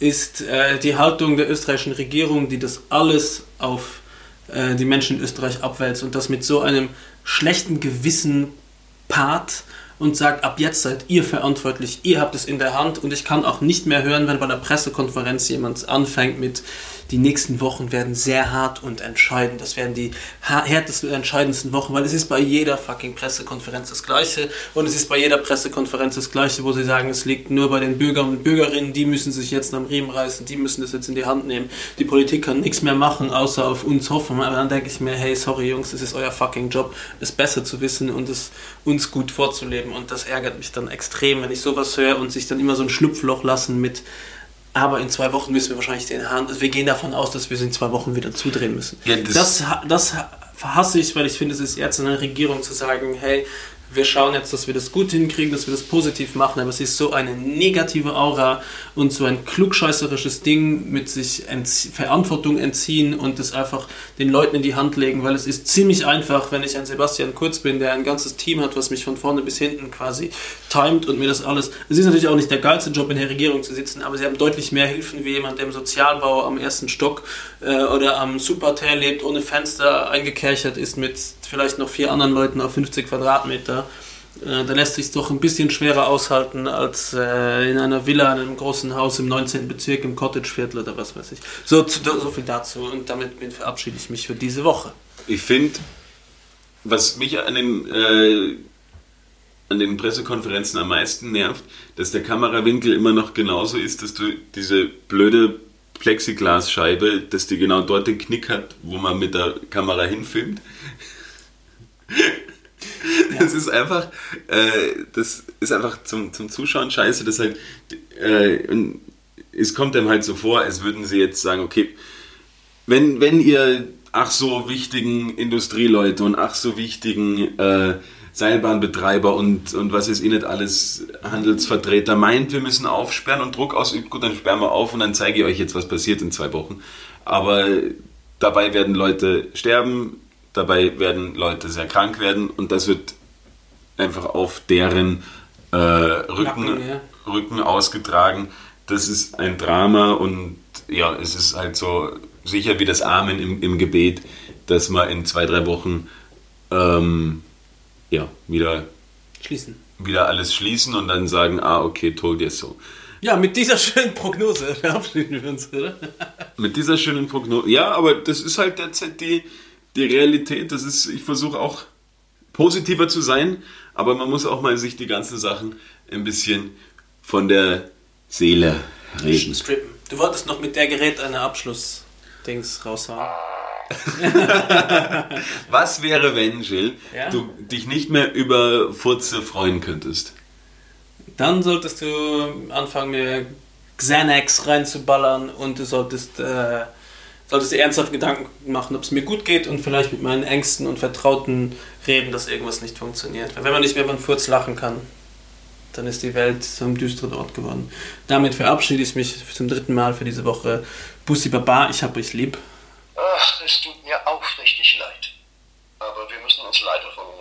ist äh, die Haltung der österreichischen Regierung, die das alles auf äh, die Menschen in Österreich abwälzt und das mit so einem schlechten Gewissen paart und sagt, ab jetzt seid ihr verantwortlich, ihr habt es in der Hand und ich kann auch nicht mehr hören, wenn bei der Pressekonferenz jemand anfängt mit, die nächsten Wochen werden sehr hart und entscheidend. Das werden die härtesten und entscheidendsten Wochen, weil es ist bei jeder fucking Pressekonferenz das Gleiche und es ist bei jeder Pressekonferenz das Gleiche, wo sie sagen, es liegt nur bei den Bürgern und Bürgerinnen, die müssen sich jetzt am Riemen reißen, die müssen das jetzt in die Hand nehmen. Die Politik kann nichts mehr machen, außer auf uns hoffen. Aber dann denke ich mir, hey, sorry Jungs, es ist euer fucking Job, es besser zu wissen und es uns gut vorzuleben. Und das ärgert mich dann extrem, wenn ich sowas höre und sich dann immer so ein Schlupfloch lassen mit, aber in zwei Wochen müssen wir wahrscheinlich den Hahn, wir gehen davon aus, dass wir es in zwei Wochen wieder zudrehen müssen.
Ja, das-
das, das ha- hasse ich, weil ich finde, es ist jetzt an der Regierung zu sagen, hey, wir schauen jetzt, dass wir das gut hinkriegen, dass wir das positiv machen, aber es ist so eine negative Aura und so ein klugscheißerisches Ding mit sich entzie Verantwortung entziehen und das einfach den Leuten in die Hand legen, weil es ist ziemlich einfach, wenn ich ein Sebastian Kurz bin, der ein ganzes Team hat, was mich von vorne bis hinten quasi timet und mir das alles. Es ist natürlich auch nicht der geilste Job in der Regierung zu sitzen, aber sie haben deutlich mehr Hilfen wie jemand, der im Sozialbau am ersten Stock äh, oder am Superhotel lebt, ohne Fenster eingekerchert ist mit vielleicht noch vier anderen Leuten auf 50 Quadratmeter. Äh, da lässt sich doch ein bisschen schwerer aushalten als äh, in einer Villa in einem großen Haus im 19. Bezirk im Cottageviertel oder was weiß ich. So, so viel dazu und damit verabschiede ich mich für diese Woche.
Ich finde, was mich an den, äh, an den Pressekonferenzen am meisten nervt, dass der Kamerawinkel immer noch genauso ist, dass du diese blöde Plexiglasscheibe, dass die genau dort den Knick hat, wo man mit der Kamera hinfilmt. <laughs> Das ist einfach, äh, das ist einfach zum, zum Zuschauen scheiße, dass halt, äh, und es kommt einem halt so vor, als würden sie jetzt sagen, okay, wenn, wenn ihr ach so wichtigen Industrieleute und ach so wichtigen äh, Seilbahnbetreiber und, und was ist eh nicht alles Handelsvertreter meint, wir müssen aufsperren und Druck ausübt, gut, dann sperren wir auf und dann zeige ich euch jetzt, was passiert in zwei Wochen. Aber dabei werden Leute sterben, dabei werden Leute sehr krank werden und das wird einfach auf deren äh, Rücken,
Nacken, ja.
Rücken ausgetragen. Das ist ein Drama und ja, es ist halt so sicher wie das Amen im, im Gebet, dass wir in zwei, drei Wochen ähm, ja, wieder,
Schließen.
wieder alles schließen und dann sagen, ah, okay, told you so.
Ja, mit dieser schönen Prognose <laughs> verabschieden wir uns, oder?
Mit dieser schönen Prognose. Ja, aber das ist halt derzeit die, die Realität. Das ist, ich versuche auch positiver zu sein, aber man muss auch mal sich die ganzen Sachen ein bisschen von der Seele reden.
Strippen. Du wolltest noch mit der Gerät eine Abschluss-Dings raushauen. <laughs>
Was wäre, wenn, Jill,
Ja?
du dich nicht mehr über Furze freuen könntest?
Dann solltest du anfangen, mir Xanax reinzuballern und du solltest, äh, solltest dir ernsthaft Gedanken machen, ob es mir gut geht und vielleicht mit meinen Ängsten und Vertrauten reden, dass irgendwas nicht funktioniert. Weil wenn man nicht mehr beim Furz lachen kann, dann ist die Welt so ein düsteren Ort geworden. Damit verabschiede ich mich zum dritten Mal für diese Woche. Bussi Baba, ich hab euch lieb.
Ach, es tut mir aufrichtig leid. Aber wir müssen uns leider trennen.